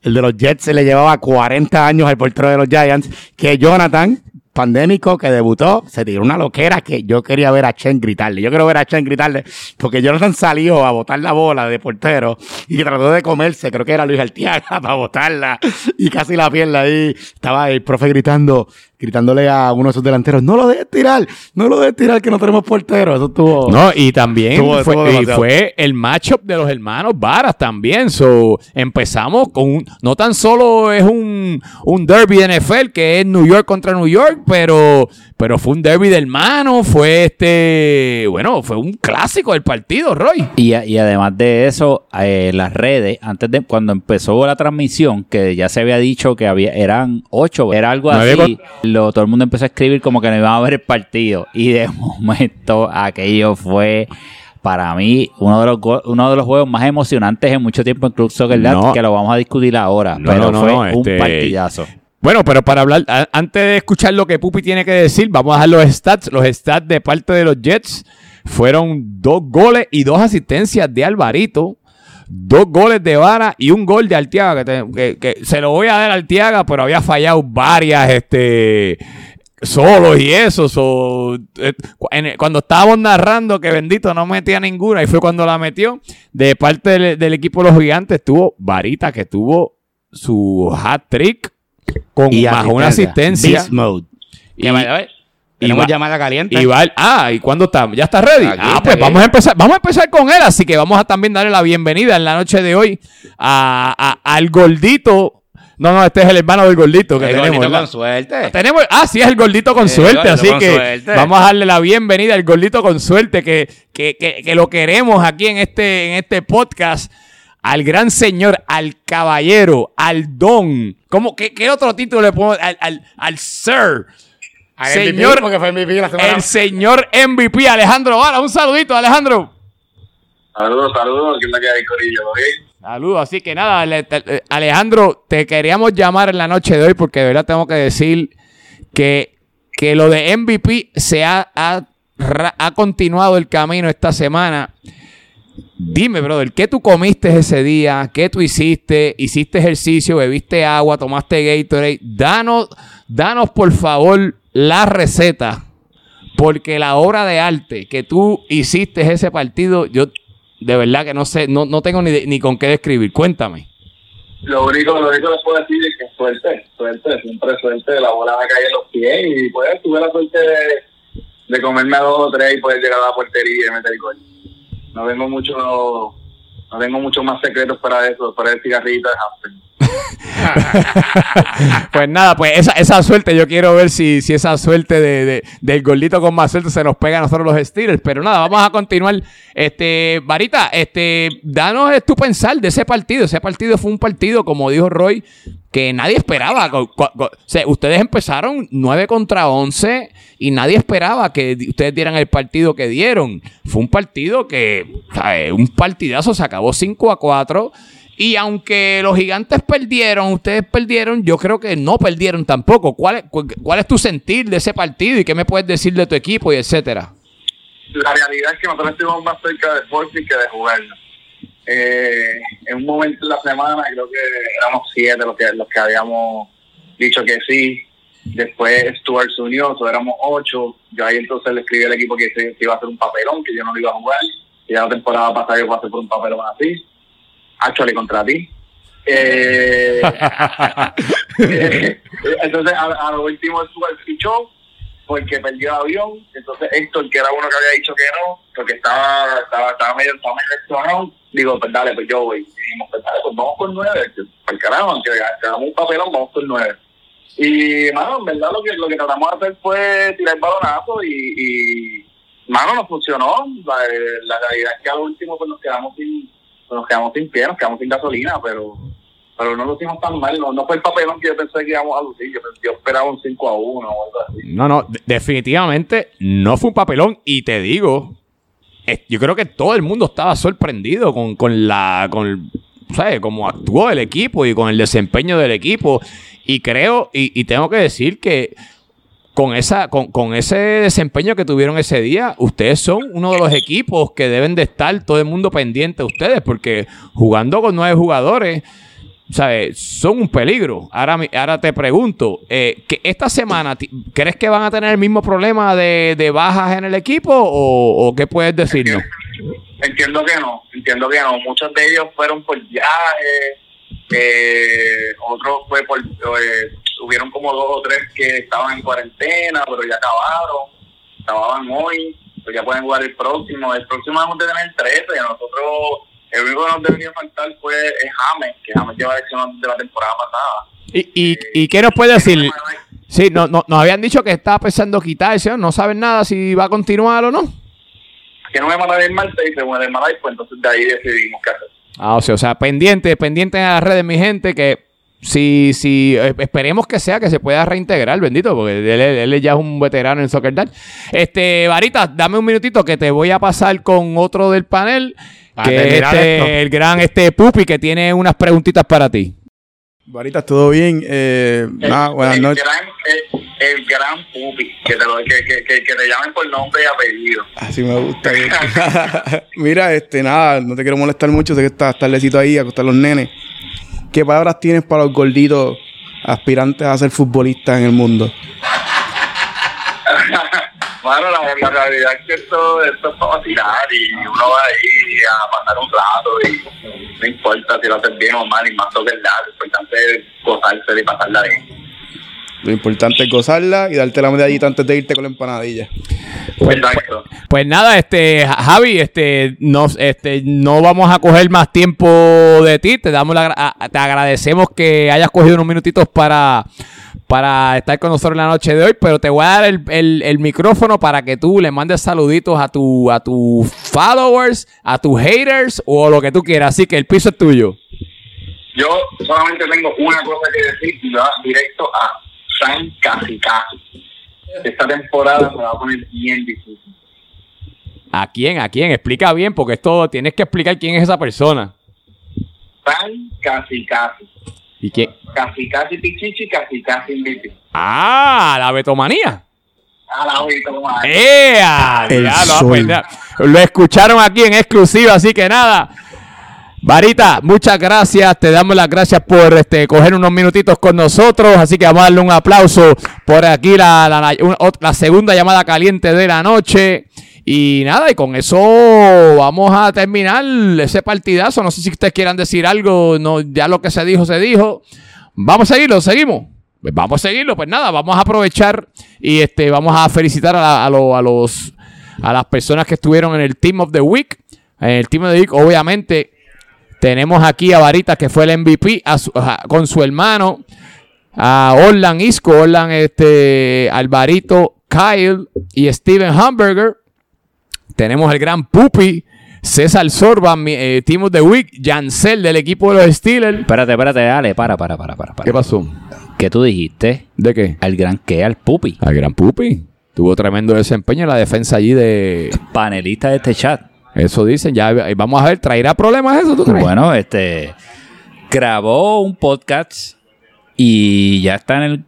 El de los Jets se le llevaba 40 años al portero de los Giants, que Jonathan, pandémico, que debutó, se tiró una loquera que yo quería ver a Chen gritarle. Yo quiero ver a Chen gritarle, porque Jonathan salió a botar la bola de portero y trató de comerse, creo que era Luis Artiaga, para botarla y casi la pierna ahí. Estaba el profe gritando, gritándole a uno de sus delanteros, no lo dejes tirar, no lo dejes tirar que no tenemos portero. Eso estuvo... No, y también Estuvo- fue, estuvo y fue el matchup de los hermanos Varas también. So, empezamos con un, no tan solo es un, un derby de NFL que es New York contra New York, pero, pero fue un derby de hermanos, fue este, bueno, fue un clásico del partido, Roy. Y, a- y además de eso, eh, las redes, antes de cuando empezó la transmisión, que ya se había dicho que había eran ocho, era algo así, lo, todo el mundo empezó a escribir como que no iban a ver el partido. Y de momento aquello fue para mí uno de los uno de los juegos más emocionantes en mucho tiempo en Club Soccer Dad, No. que lo vamos a discutir ahora. No, pero no, fue un este- partidazo. Bueno, pero para hablar, a- antes de escuchar lo que Pupi tiene que decir, vamos a dar los stats. Los stats de parte de los Jets fueron dos goles y dos asistencias de Alvarito. Dos goles de Vara y un gol de Arteaga, que, te- que- que se lo voy a dar a Arteaga, pero había fallado varias, este solos y eso. so, eh, cuando estábamos narrando que bendito no metía ninguna, y fue cuando la metió, de parte del, del equipo de los gigantes, tuvo Varita que tuvo su hat trick con más una asistencia. Beast mode. Y- Y, way, y tenemos va- llamada caliente. y va- ah, ¿y cuándo está? ¿Ya está ready? Aquí, ah, pues vamos a empezar, vamos a empezar con él, así que vamos a también darle la bienvenida en la noche de hoy a, a- al gordito. No, no, este es el hermano del gordito que El tenemos. gordito con suerte. Tenemos, ah, sí, es el gordito con El suerte, gordito así con que suerte. vamos a darle la bienvenida al gordito con suerte, que, que, que, que lo queremos aquí en este, en este podcast, al gran señor, al caballero, al don. ¿Cómo, qué, qué otro título le pongo? Al, al, al sir. Al señor, MVP, porque fue MVP la semana el señor MVP, Alejandro Vara. Un saludito, Alejandro. Saludos, saludos. ¿Qué que hay, Corillo? ¿Ok? Saludos, así que nada, eh, Alejandro, te queríamos llamar en la noche de hoy porque de verdad tengo que decir que, que lo de MVP se ha, ha, ha continuado el camino esta semana. Dime, brother, ¿qué tú comiste ese día? ¿Qué tú hiciste? ¿Hiciste ejercicio? ¿Bebiste agua? ¿Tomaste Gatorade? Danos, danos por favor la receta. Porque la obra de arte que tú hiciste ese partido, yo de verdad que no sé, no, no tengo ni, ni con qué describir. Cuéntame. Lo único, lo único que puedo decir es que suerte, suerte, siempre suerte. La bola me cae en los pies y pues tuve la suerte de, de comerme a dos o tres y poder llegar a la portería y meter el gol. No tengo mucho, no tengo muchos más secretos para eso, para el cigarrito de Hampton. Pues nada, pues esa, esa suerte, yo quiero ver si, si esa suerte de, de- del gordito con más suerte se nos pega a nosotros los Steelers. Pero nada, vamos a continuar. Este, Varita, este, danos tu pensar de ese partido. Ese partido fue un partido, como dijo Roy, que nadie esperaba. Ustedes empezaron 9 contra 11 y nadie esperaba que ustedes dieran el partido que dieron. Fue un partido que, un partidazo, se acabó 5 a 4. Y aunque los gigantes perdieron, ustedes perdieron, yo creo que no perdieron tampoco. ¿Cuál es, cu- cuál es tu sentir de ese partido y qué me puedes decir de tu equipo y etcétera? la realidad es que nosotros estuvimos más cerca de Sporting que de jugarlo. Eh, en un momento en la semana creo que éramos siete los que, los que habíamos dicho que sí. Después Stuart se unió, éramos ocho. Yo ahí entonces le escribí al equipo que iba a hacer un papelón, que yo no lo iba a jugar. Y ya la temporada pasada yo pasé por un papelón así. Actually contra ti. Eh, entonces a, lo último Stuart fichó porque perdió el avión. Entonces Héctor, que era uno que había dicho que no, porque estaba, estaba, estaba medio, estaba medio digo, pues dale, pues yo voy. Y dijimos, pues dale, pues vamos con nueve. Por carajo, aunque hagamos un papelón, vamos con nueve. Y, mano, en verdad lo que, lo que tratamos de hacer fue tirar el balonazo y, y mano, nos funcionó. La, realidad es que al último pues nos quedamos sin, pues, nos quedamos sin pie, nos quedamos sin gasolina, pero pero no lo hicimos tan mal. No, fue el papelón que yo pensé que íbamos a lucir. Yo, yo esperaba un 5 a 1 o algo así. No, no, de- definitivamente no fue un papelón. Y te digo, yo creo que todo el mundo estaba sorprendido con, con la. con ¿sabes? Cómo actuó el equipo y con el desempeño del equipo. Y creo, y, y tengo que decir que con, esa, con, con ese desempeño que tuvieron ese día, ustedes son uno de los equipos que deben de estar todo el mundo pendiente de ustedes, porque jugando con nueve jugadores, ¿sabes? Son un peligro. Ahora, ahora te pregunto, eh, que esta semana, ¿crees que van a tener el mismo problema de, de bajas en el equipo o, o qué puedes decirnos? Entiendo que no, entiendo que no. Muchos de ellos fueron por viajes, eh, otros fue por, eh, hubieron como dos o tres que estaban en cuarentena, pero ya acabaron, acababan hoy, pero ya pueden jugar el próximo. El próximo vamos a tener 13, nosotros, el único que nos debería faltar fue es James, que James lleva lesionado de la temporada pasada. ¿Y, y, y qué nos puede decir? Sí, no, no, nos habían dicho que estaba pensando quitarse, ¿no? no saben nada si va a continuar o no. Que no me manda el martes y se muere el pues entonces de ahí decidimos qué hacer. Ah, o sea, o sea, pendiente, pendiente en las redes, mi gente, que si, si eh, esperemos que sea que se pueda reintegrar, bendito, porque él, ya es un veterano en Soccer Dad. Este, Varita, dame un minutito que te voy a pasar con otro del panel, Para que es este, el gran este Pupi, que tiene unas preguntitas para ti. Varitas, ¿todo bien? Eh, nada, buenas Eh, noches. Eh, el gran Pupi, que te, lo, que, que, que, que te llamen por nombre y apellido. Así me gusta. Mira, este, nada, no te quiero molestar mucho, sé que estás tardecito ahí, a acostar los nenes. ¿Qué palabras tienes para los gorditos aspirantes a ser futbolistas en el mundo? Bueno, la, la realidad es que esto, esto es para vacilar y uno va ahí a pasar un rato y no importa si lo haces bien o mal y más toque el lado, lo importante es gozarse y pasarla bien. Lo importante es gozarla y darte la medallita antes de irte con la empanadilla. Exacto. Pues nada, este Javi, este nos, este no vamos a coger más tiempo de ti. Te damos la, a- te agradecemos que hayas cogido unos minutitos para para estar con nosotros en la noche de hoy, pero te voy a dar el, el- el micrófono para que tú le mandes saluditos a tu a tus followers, a tus haters o lo que tú quieras. Así que el piso es tuyo. Yo solamente tengo una cosa que decir y va directo a San Casi Casi. Esta temporada se va a poner bien difícil. ¿A quién? ¿A quién? Explica bien, porque esto tienes que explicar quién es esa persona. San Casi Casi. ¿Y quién? Casi Casi Pichichi, Casi Casi Miti. Ah, la betomanía. A la vida, madre. ¡Ea! El Diablo, ah, sol. ya. Lo escucharon aquí en exclusiva, así que nada. Varita, muchas gracias. Te damos las gracias por este, coger unos minutitos con nosotros. Así que vamos a darle un aplauso por aquí, la, la- la- la segunda llamada caliente de la noche. Y nada, y con eso vamos a terminar ese partidazo. No sé si ustedes quieran decir algo. No, ya lo que se dijo, se dijo. Vamos a seguirlo, seguimos. Pues vamos a seguirlo, pues nada, vamos a aprovechar y este vamos a felicitar a, a lo- a los a las personas que estuvieron en el Team of the Week. En el Team of the Week, obviamente, tenemos aquí a Varita, que fue el MVP, a su- a- con su hermano, a Orlan Isco, Orlan este, Alvarito, Kyle y Steven Hamburger. Tenemos el gran Pupi, César Sorba, eh, Team of the Week, Jansel del equipo de los Steelers. Espérate, espérate, dale, para, para, para, para. para. ¿Qué pasó? ¿Qué tú dijiste? ¿De qué? Al gran que, al pupi. Al gran Pupi. Tuvo tremendo desempeño en la defensa allí de... Panelista de este chat. Eso dicen, ya eh, vamos a ver, ¿traerá problemas eso, tú crees? Bueno, este grabó un podcast y ya está en el,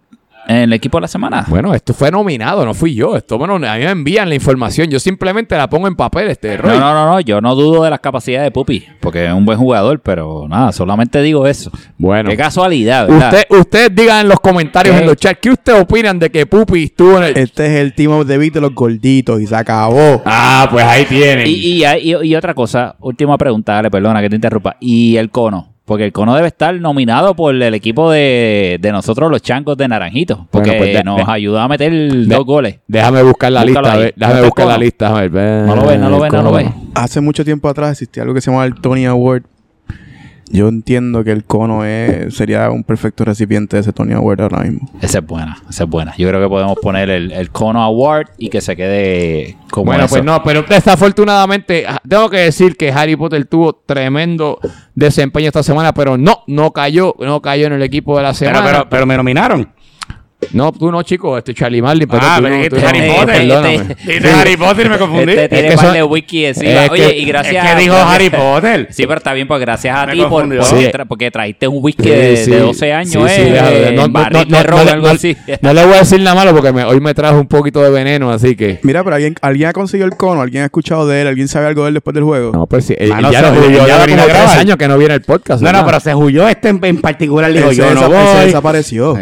el equipo de la semana. Bueno, esto fue nominado, no fui yo. Esto bueno, a mí me envían la información. Yo simplemente la pongo en papel, este No, Roy. no, no, no, yo no dudo de las capacidades de Pupi, porque es un buen jugador, pero nada, solamente digo eso. Bueno, Qué casualidad, ¿verdad? usted, ustedes digan en los comentarios, ¿Qué? en los chats, ¿qué ustedes opinan de que Pupi estuvo en el... Este es el team of the beat de los gorditos y se acabó. Ah, pues ahí tienen. Y, y, y- y otra cosa, última pregunta, dale, perdona que te interrumpa. Y el cono, porque el cono debe estar nominado por el equipo de, de nosotros, los changos de Naranjito, porque Bueno, pues de- nos de- ayudó a meter dos goles. Déjame buscar la Búscalo lista, ver, déjame ¿No está buscar la lista. a ver, ven, No lo ves, no lo ves, no lo ves. Hace mucho tiempo atrás existía algo que se llamaba el Tony Award. Yo entiendo que el cono es, sería un perfecto recipiente de ese Tony Award ahora mismo. Esa es buena, esa es buena. Yo creo que podemos poner el, el cono award y que se quede como Bueno, eso. pues no, pero desafortunadamente ah, tengo que decir que Harry Potter tuvo tremendo desempeño esta semana, pero no, no cayó, no cayó en el equipo de la Pero, semana. pero, pero me nominaron. No, tú no, chico, este Charlie Marlin, pero Ah, tú pero no, es tú que no, Harry Potter, perdóname. este- Dice Harry Potter y me confundí. Este tiene Es que par son- de wiki encima. es Oye, que- y gracias es que dijo Harry Potter. Sí, pero está bien, pues gracias a Me ti por, confundió. por- Sí. tra- porque trajiste un whisky Sí, de, sí. de 12 años, Sí, eh, no, no, no, no, no, no, no le voy a decir nada malo porque me- hoy me trajo un poquito de veneno, así que. Mira, pero alguien, alguien ha conseguido el cono, alguien ha escuchado de él, alguien sabe algo de él después del juego. No, pues sí. él- Mano, ya se no, jodió, ya como tres años que no viene el podcast. No, no, pero se huyó este en, particular. Dijo, yo se no voy. desapareció.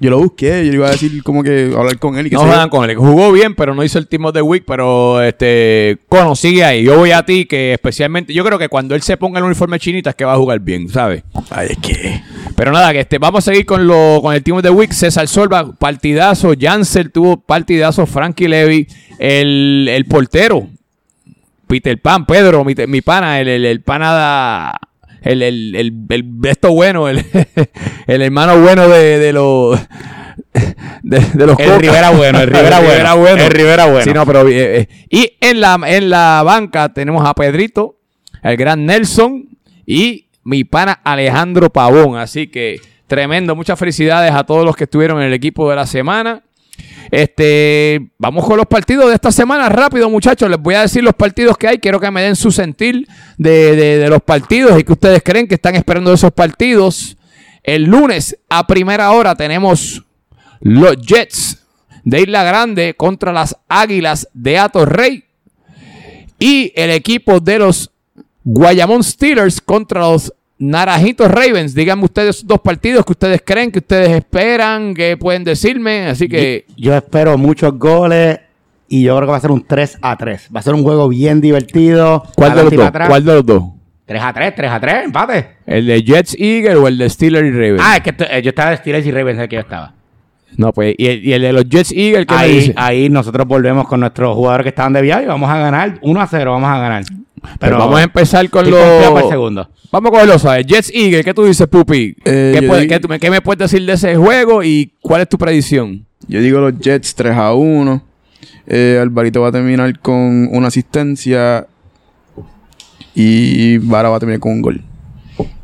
Yo lo busqué, yo le iba a decir como que hablar con él y que No juegan con él. Jugó bien, pero no hizo el Team of the Week. Pero este, Cono, sigue ahí. Yo voy a ti, que especialmente. Yo creo que cuando él se ponga el uniforme chinita es que va a jugar bien, ¿sabes? Ay, es que... Pero nada, que este, vamos a seguir con, lo, con el Team of the Week. César Solva, partidazo. Jansel tuvo partidazo. Frankie Levy, el, el portero. Peter Pan, Pedro, mi, mi pana, el, el, el pana da- el, el, el, el- esto bueno, el, el hermano bueno de, de los de, de los El. Rivera bueno, el Rivera bueno. El Rivera bueno. Sí, no, pero eh, eh, y en la en la banca tenemos a Pedrito, el gran Nelson y mi pana Alejandro Pavón, así que tremendo, muchas felicidades a todos los que estuvieron en el equipo de la semana. Este, vamos con los partidos de esta semana. Rápido, muchachos, les voy a decir los partidos que hay. Quiero que me den su sentir de, los partidos y que ustedes creen que están esperando esos partidos. El lunes a primera hora tenemos los Jets de Isla Grande contra las Águilas de Atorrey. Y el equipo de los Guayamón Steelers contra los Naranjitos Ravens. Díganme ustedes dos partidos que ustedes creen, que ustedes esperan, que pueden decirme. Así que Yo espero muchos goles y yo creo que va a ser un 3 a 3. Va a ser un juego bien divertido. ¿cuál de los dos? atrás. ¿Cuál de los dos? 3 a 3, 3 a 3, empate. ¿El de Jets Eagle o el de Steelers y Ravens? Ah, es que eh, yo estaba de Steelers y Ravens, el que yo estaba. No, pues, y el, y el de los Jets Eagle, ¿qué me Ahí, dice? ahí nosotros volvemos con nuestros jugadores que estaban de viaje y vamos a ganar 1 a 0, vamos a ganar. Pero vamos a empezar con los. segundo. Vamos con los ¿sabes? Jets Eagle, ¿qué tú dices, Pupi? Eh, ¿Qué, yo puede- digo- qué tú me- qué me puedes decir de ese juego y cuál es tu predicción? Yo digo los Jets 3 a 1. Eh, Alvarito va a terminar con una asistencia. Y Vara va a terminar con un gol.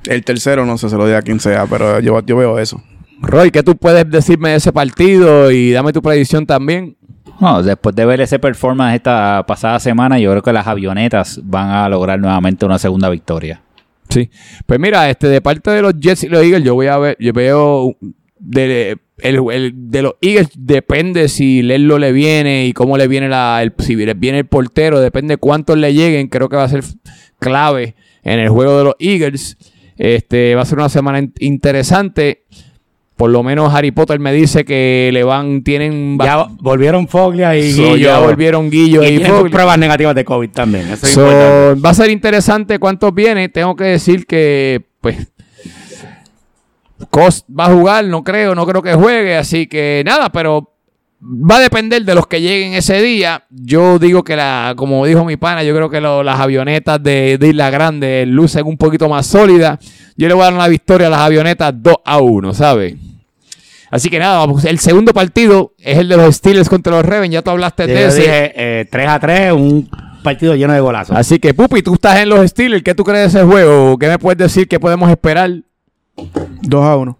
El tercero, no sé, se lo diga a quien sea, pero yo, yo veo eso. Roy, ¿qué tú puedes decirme de ese partido y dame tu predicción también? No, después de ver ese performance esta pasada semana, yo creo que las avionetas van a lograr nuevamente una segunda victoria. Sí. Pues mira, este, de parte de los Jets y los Eagles, yo voy a ver, yo veo de, el, el- de los Eagles depende si Lerlo le viene y cómo le viene la, el, si viene el portero, depende cuántos le lleguen, creo que va a ser clave en el juego de los Eagles. Este va a ser una semana in- interesante. Por lo menos Harry Potter me dice que le van, tienen Ya volvieron Foglia y So, Guillo. ya volvieron Guillo y y, Foglia. pruebas negativas de COVID también. Eso es So, va a ser interesante cuántos vienen. Tengo que decir que, pues, Cost va a jugar, no creo, no creo que juegue. Así que nada, pero va a depender de los que lleguen ese día. Yo digo que, la, como dijo mi pana, yo creo que lo- las avionetas de, de Isla Grande lucen un poquito más sólidas. Yo le voy a dar una victoria a las avionetas 2 a 1, ¿sabes? Así que nada, vamos, el segundo partido es el de los Steelers contra los Ravens. Ya tú hablaste de Yo ese. dije eh, 3 a 3, un partido lleno de golazos. Así que, Pupi, tú estás en los Steelers. ¿Qué tú crees de ese juego? ¿Qué me puedes decir que podemos esperar? 2 a 1.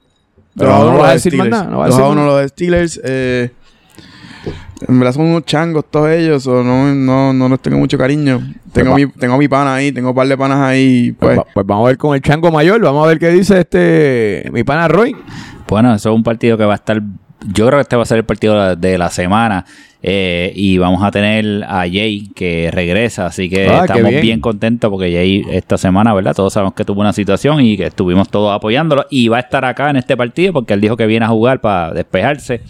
Pero no vas a decir más nada, no a 2 a decir 1 más los de Steelers. Eh, en verdad son unos changos todos ellos. o no, no, no les tengo mucho cariño. Tengo, Pues mi, tengo mi pana ahí. Tengo un par de panas ahí. Pues, Pues, pues vamos a ver con el chango mayor. Vamos a ver qué dice este mi pana Roy. Bueno, eso es un partido que va a estar. Yo creo que este va a ser el partido de la- semana. eh, y vamos a tener a Jay que regresa. Así que Ah, estamos bien. bien. contentos porque Jay esta semana, ¿verdad? Todos sabemos que tuvo una situación y que estuvimos todos apoyándolo. Y va a estar acá en este partido porque él dijo que viene a jugar para despejarse.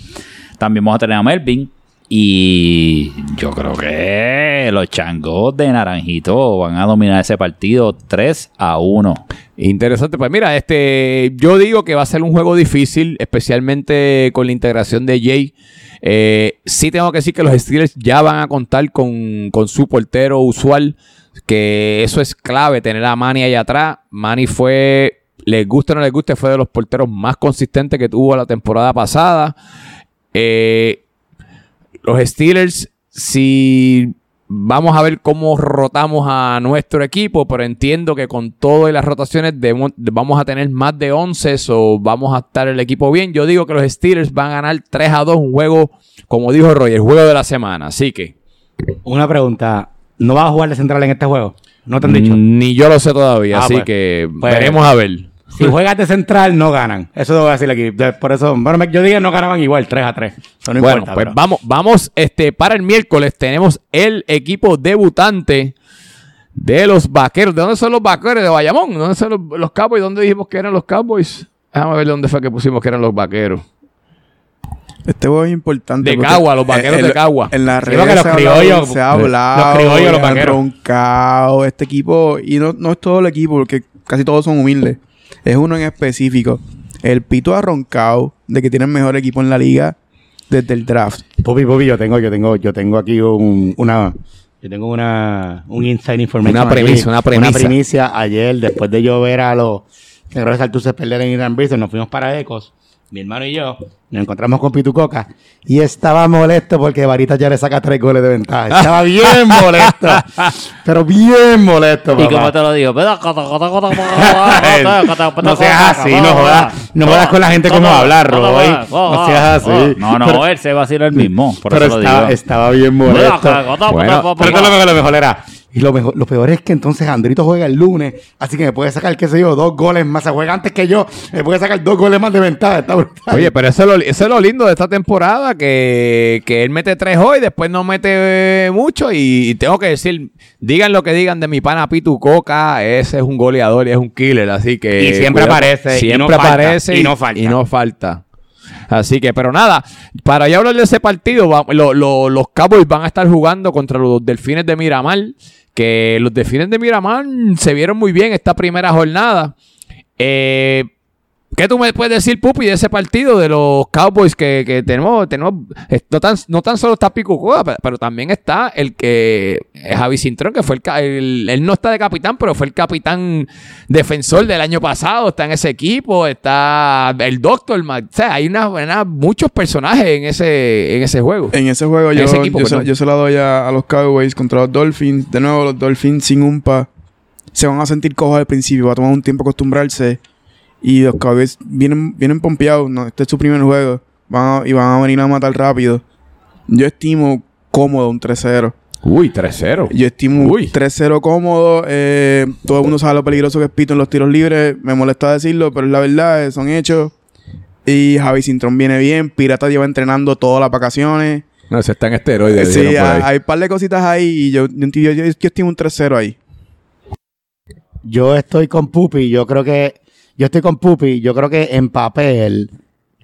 También vamos a tener a Melvin. Y yo creo que los changos de Naranjito van a dominar ese partido 3 a 1. Interesante. Pues mira, este, yo digo que va a ser un juego difícil, especialmente con la integración de Jay. Eh, sí tengo que decir que los Steelers ya van a contar con, con su portero usual, que eso es clave, tener a Manny ahí atrás. Manny fue, les guste o no les guste, fue de los porteros más consistentes que tuvo la temporada pasada. Eh, los Steelers, si vamos a ver cómo rotamos a nuestro equipo, pero entiendo que con todo y las rotaciones debemos- vamos a tener más de 11 o vamos a estar el equipo bien. Yo digo que los Steelers van a ganar 3 a 2, un juego, como dijo Roy, el juego de la semana. Así que Una pregunta. ¿No vas a jugar de central en este juego? ¿No te han dicho? ni yo lo sé todavía, Ah, así pues, que pues, veremos a ver. Si juegas de central, no ganan. Eso te voy a decir aquí. Por eso, bueno, yo dije no ganaban igual, 3 a 3. Eso no bueno, importa. pues pero- vamos, vamos, este, para el miércoles tenemos el equipo debutante de los vaqueros. ¿De dónde son los vaqueros? De Bayamón. ¿Dónde son los, los Cowboys? ¿Dónde dijimos que eran los Cowboys? Déjame ver dónde fue que pusimos que eran los vaqueros. este juego es importante. De Cagua, los vaqueros de Cagua. En redes porque los criollos- se ha hablado. los criollos, los vaqueros. roncado, este equipo, y no, no es todo el equipo, porque casi todos son humildes. Es uno en específico. El Pito ha roncado de que tiene el mejor equipo en la liga desde el draft. Pupi, Pupi, yo tengo, yo tengo, yo tengo aquí un, una, yo tengo una, un inside information. Una premisa, aquí. una premisa. Una primicia. Ayer, después de yo ver a los Negros de Saltuces perder en Irán Bison, nos fuimos para Ecos, mi hermano y yo, nos encontramos con Pitucoca y estaba molesto porque Varita ya le saca tres goles de ventaja. Estaba bien molesto. pero bien molesto, ¿Y cómo te lo digo? no seas así, no jodas, no jodas con la gente como hablar, Roy. No seas así. No, no, él se va a ser el mismo. Por pero eso lo estaba, digo. estaba bien molesto. Bueno, Pero lo, lo mejor era. Y lo, mejor, lo peor es que entonces Andrito juega el lunes, así que me puede sacar, qué sé yo, dos goles más. Se juega antes que yo, me puede sacar dos goles más de ventaja. Está brutal. Oye, pero eso es, lo, eso es lo lindo de esta temporada, que, que él mete tres hoy, después no mete mucho y, y tengo que decir, digan lo que digan de mi pana Pitu Coca, ese es un goleador y es un killer, así que... Y siempre aparece, y Siempre no falta, aparece y no falta. Y no falta. Así que, pero nada, para ya hablar de ese partido, va- lo- lo- los Cowboys van a estar jugando contra los Delfines de Miramar, que los Delfines de Miramar se vieron muy bien esta primera jornada. Eh, ¿Qué tú me puedes decir, Pupi, de ese partido de los Cowboys que, que tenemos? tenemos eh, no, tan, no tan solo está Pico Cueva, pero, pero también está el que es Javi Cintrón, que fue el, el- Él no está de capitán, pero fue el capitán defensor del año pasado. Está en ese equipo. Está el Doctor. O sea, hay una, una- muchos personajes en ese, en ese juego. En ese juego En yo, ese equipo, yo, se, yo se la doy a, a los Cowboys contra los Dolphins. De nuevo, los Dolphins sin umpa se van a sentir cojos al principio. Va a tomar un tiempo acostumbrarse. Y los Cowboys vienen, vienen pompeados. ¿no? Este es su primer juego. Van a- y van a venir a matar rápido. Yo estimo cómodo un 3-0. Uy, 3-0. Yo estimo Uy. 3-0 cómodo. eh, todo el mundo sabe lo peligroso que es Pito en los tiros libres. Me molesta decirlo, pero es la verdad, eh, son hechos. Y Javi Cintrón viene bien. Pirata lleva entrenando todas las vacaciones. No, se está en esteroides. Sí, hay un par de cositas ahí. Y yo, yo, yo, yo, yo estimo un 3-0 ahí. Yo estoy con Pupi, yo creo que, yo estoy con Pupi, yo creo que en papel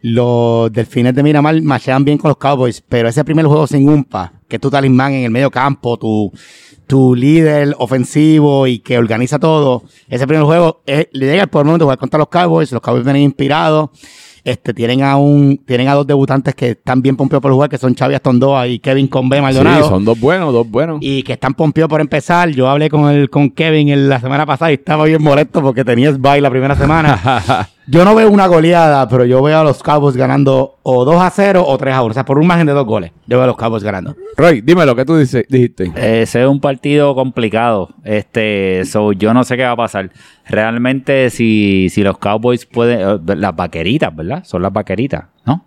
los delfines de Miramar machean bien con los Cowboys, pero ese primer juego sin umpa, que es tu talismán en el medio campo, tu, tu líder ofensivo y que organiza todo, ese primer juego eh, le llega el por momento de jugar contra los Cowboys, los Cowboys vienen inspirados, este, tienen a un, tienen a dos debutantes que están bien pompeados por jugar, que son Xavi Astondoa y Kevin Conve Maldonado. Sí, son dos buenos, dos buenos. Y que están pompeados por empezar. Yo hablé con el, con Kevin en la semana pasada y estaba bien molesto porque tenía bye la primera semana. yo no veo una goleada, pero yo veo a los Cowboys ganando o 2 a 0 o 3 a 1. O sea, por un margen de dos goles. Yo veo a los Cowboys ganando. Roy, dime lo que tú dice- dijiste. Ese es un partido complicado. Este, so, yo no sé qué va a pasar. Realmente, si, si los Cowboys pueden. eh, las vaqueritas, ¿verdad? Son las vaqueritas, ¿no?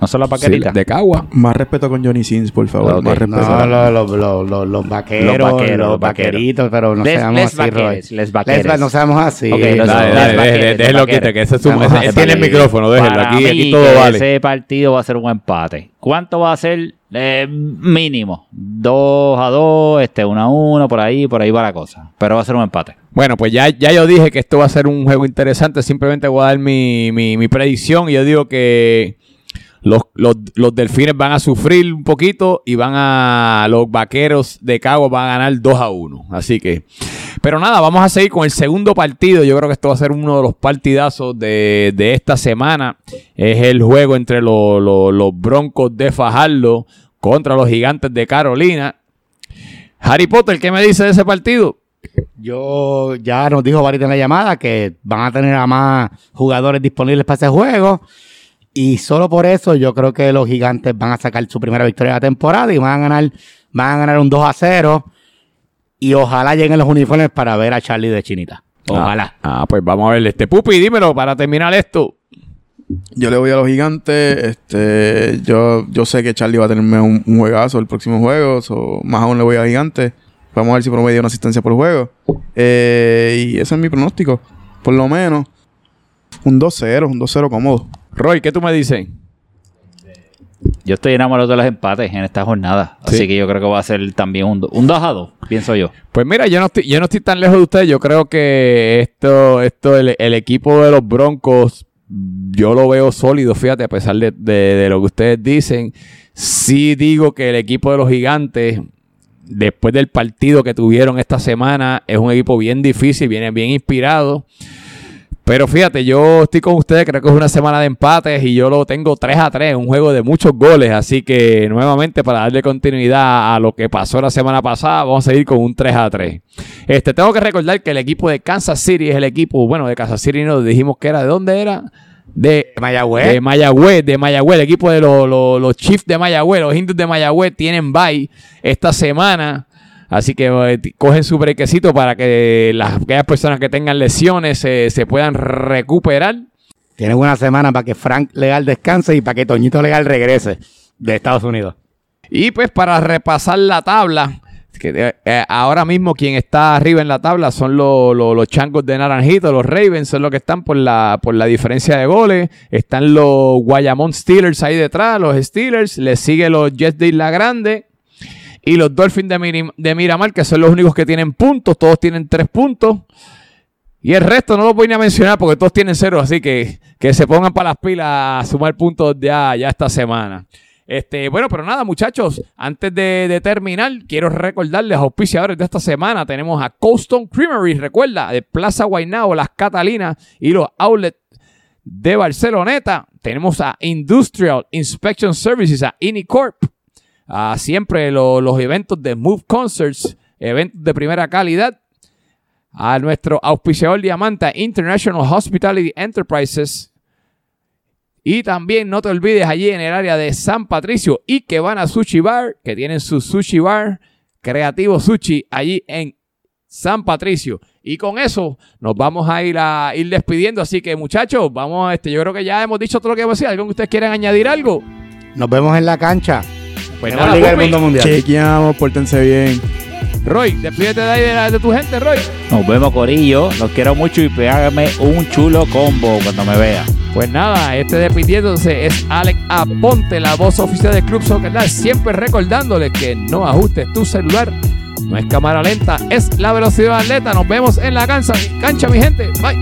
¿No? ¿No son las Sí, vaqueritas? de Cagua. Más respeto con Johnny Sins, por favor. Más respeto. No, los, los, los, los, los vaqueros, Los vaqueros, vaqueros. vaqueritos, pero no Les- seamos les así, vaqueres, Roy. les vaqueres. va- no seamos así. Ok, No, les vaqueros, les déjelo vaqueros. quite, que ese es su- Vamos ese- tiene el vaqueros. micrófono, déjelo. Para Aquí, mí, aquí todo que vale. Ese partido va a ser un empate. ¿Cuánto va a ser? Eh, mínimo. 2 a 2, este, 1 a 1, por ahí, por ahí va la cosa. Pero va a ser un empate. Bueno, pues ya, ya yo dije que esto va a ser un juego interesante. Simplemente voy a dar mi, mi, mi predicción. Y yo digo que los, los, los delfines van a sufrir un poquito y van a. Los vaqueros de Cagua van a ganar 2 a 1. Así que. Pero nada, vamos a seguir con el segundo partido. Yo creo que esto va a ser uno de los partidazos de, de esta semana. Es el juego entre los- los Broncos de Fajardo contra los Gigantes de Carolina. Harry Potter, ¿qué me dice de ese partido? Yo ya nos dijo Barita en la llamada que van a tener a más jugadores disponibles para ese juego. Y solo por eso yo creo que los gigantes van a sacar su primera victoria de la temporada y van a ganar, van a ganar un 2 a 0. Y ojalá lleguen los uniformes para ver a Charlie de Chinita. Ojalá. Ah, ah, pues vamos a ver este. Pupi, dímelo para terminar esto. Yo le voy a los gigantes. Este, yo, yo sé que Charlie va a tenerme un, un juegazo el próximo juego. so, más aún le voy a gigantes. Vamos a ver si promedio una asistencia por juego. Eh, y ese es mi pronóstico. Por lo menos un 2-0, un 2-0 cómodo. Roy, ¿qué tú me dices? Yo estoy enamorado de los empates en esta jornada. Sí. Así que yo creo que va a ser también un, un 2 a 2, pienso yo. Pues mira, yo no estoy, yo no estoy tan lejos de ustedes. Yo creo que esto, esto, el, el equipo de los Broncos, yo lo veo sólido, fíjate, a pesar de, de- de lo que ustedes dicen. Sí digo que el equipo de los gigantes, después del partido que tuvieron esta semana, es un equipo bien difícil, viene bien inspirado. Pero fíjate, yo estoy con ustedes, creo que es una semana de empates y yo lo tengo 3 a 3, un juego de muchos goles, así que nuevamente para darle continuidad a lo que pasó la semana pasada, vamos a seguir con un 3 a 3. Este, tengo que recordar que el equipo de Kansas City es el equipo, bueno, de Kansas City no dijimos que era, ¿de dónde era? De, De Mayagüez. de Mayagüez, de Mayagüez, el equipo de los, los, los Chiefs de Mayagüez, los indios de Mayagüez tienen bye esta semana. Así que eh, cogen su brequecito para que las aquellas personas que tengan lesiones se- se puedan recuperar. Tienen una semana para que Frank Legal descanse y para que Toñito Legal regrese de Estados Unidos. Y pues para repasar la tabla, que, eh, eh, ahora mismo quien está arriba en la tabla son los, changos de Naranjito, los Ravens son los que están por la, por la diferencia de goles. Están los Guayamón Steelers ahí detrás, los Steelers. Le sigue los Jets de Isla Grande. Y los Dolphins de, Miramar, que son los únicos que tienen puntos. Todos tienen tres puntos. Y el resto no lo voy ni a mencionar porque todos tienen cero. Así que que se pongan para las pilas a sumar puntos ya, ya esta semana. Este, bueno, pero nada, muchachos, antes de, terminar, quiero recordarles a auspiciadores de esta semana. Tenemos a Coldstone Creamery, recuerda, de Plaza Guaynabo, Las Catalinas y los outlets de Barceloneta. Tenemos a Industrial Inspection Services, a Inicorp. A siempre lo- los eventos de Move Concerts, eventos de primera calidad. A nuestro auspiciador diamante, International Hospitality Enterprises. Y también no te olvides allí en el área de San Patricio y que van a Sushi Bar, que tienen su Sushi Bar, Creativo Sushi, allí en San Patricio. Y con eso nos vamos a ir a ir despidiendo. Así que muchachos, vamos, este, yo creo que ya hemos dicho todo lo que vamos a. ¿Algo que ustedes quieran añadir algo? Nos vemos en la cancha. Pues nada, Liga del. Mundo Mundial. Chequeamos, pórtense bien. Roy, despídete de ahí de, la- de tu gente, Roy. Nos vemos, Corillo. Los quiero mucho y pégame un chulo combo cuando me vea. Pues nada, este despidiéndose es Alex Aponte, la voz oficial del Club Soccer Dad, siempre recordándoles que no ajustes tu celular. No es cámara lenta, es la velocidad atleta. Nos vemos en la cancha, cancha mi gente. Bye.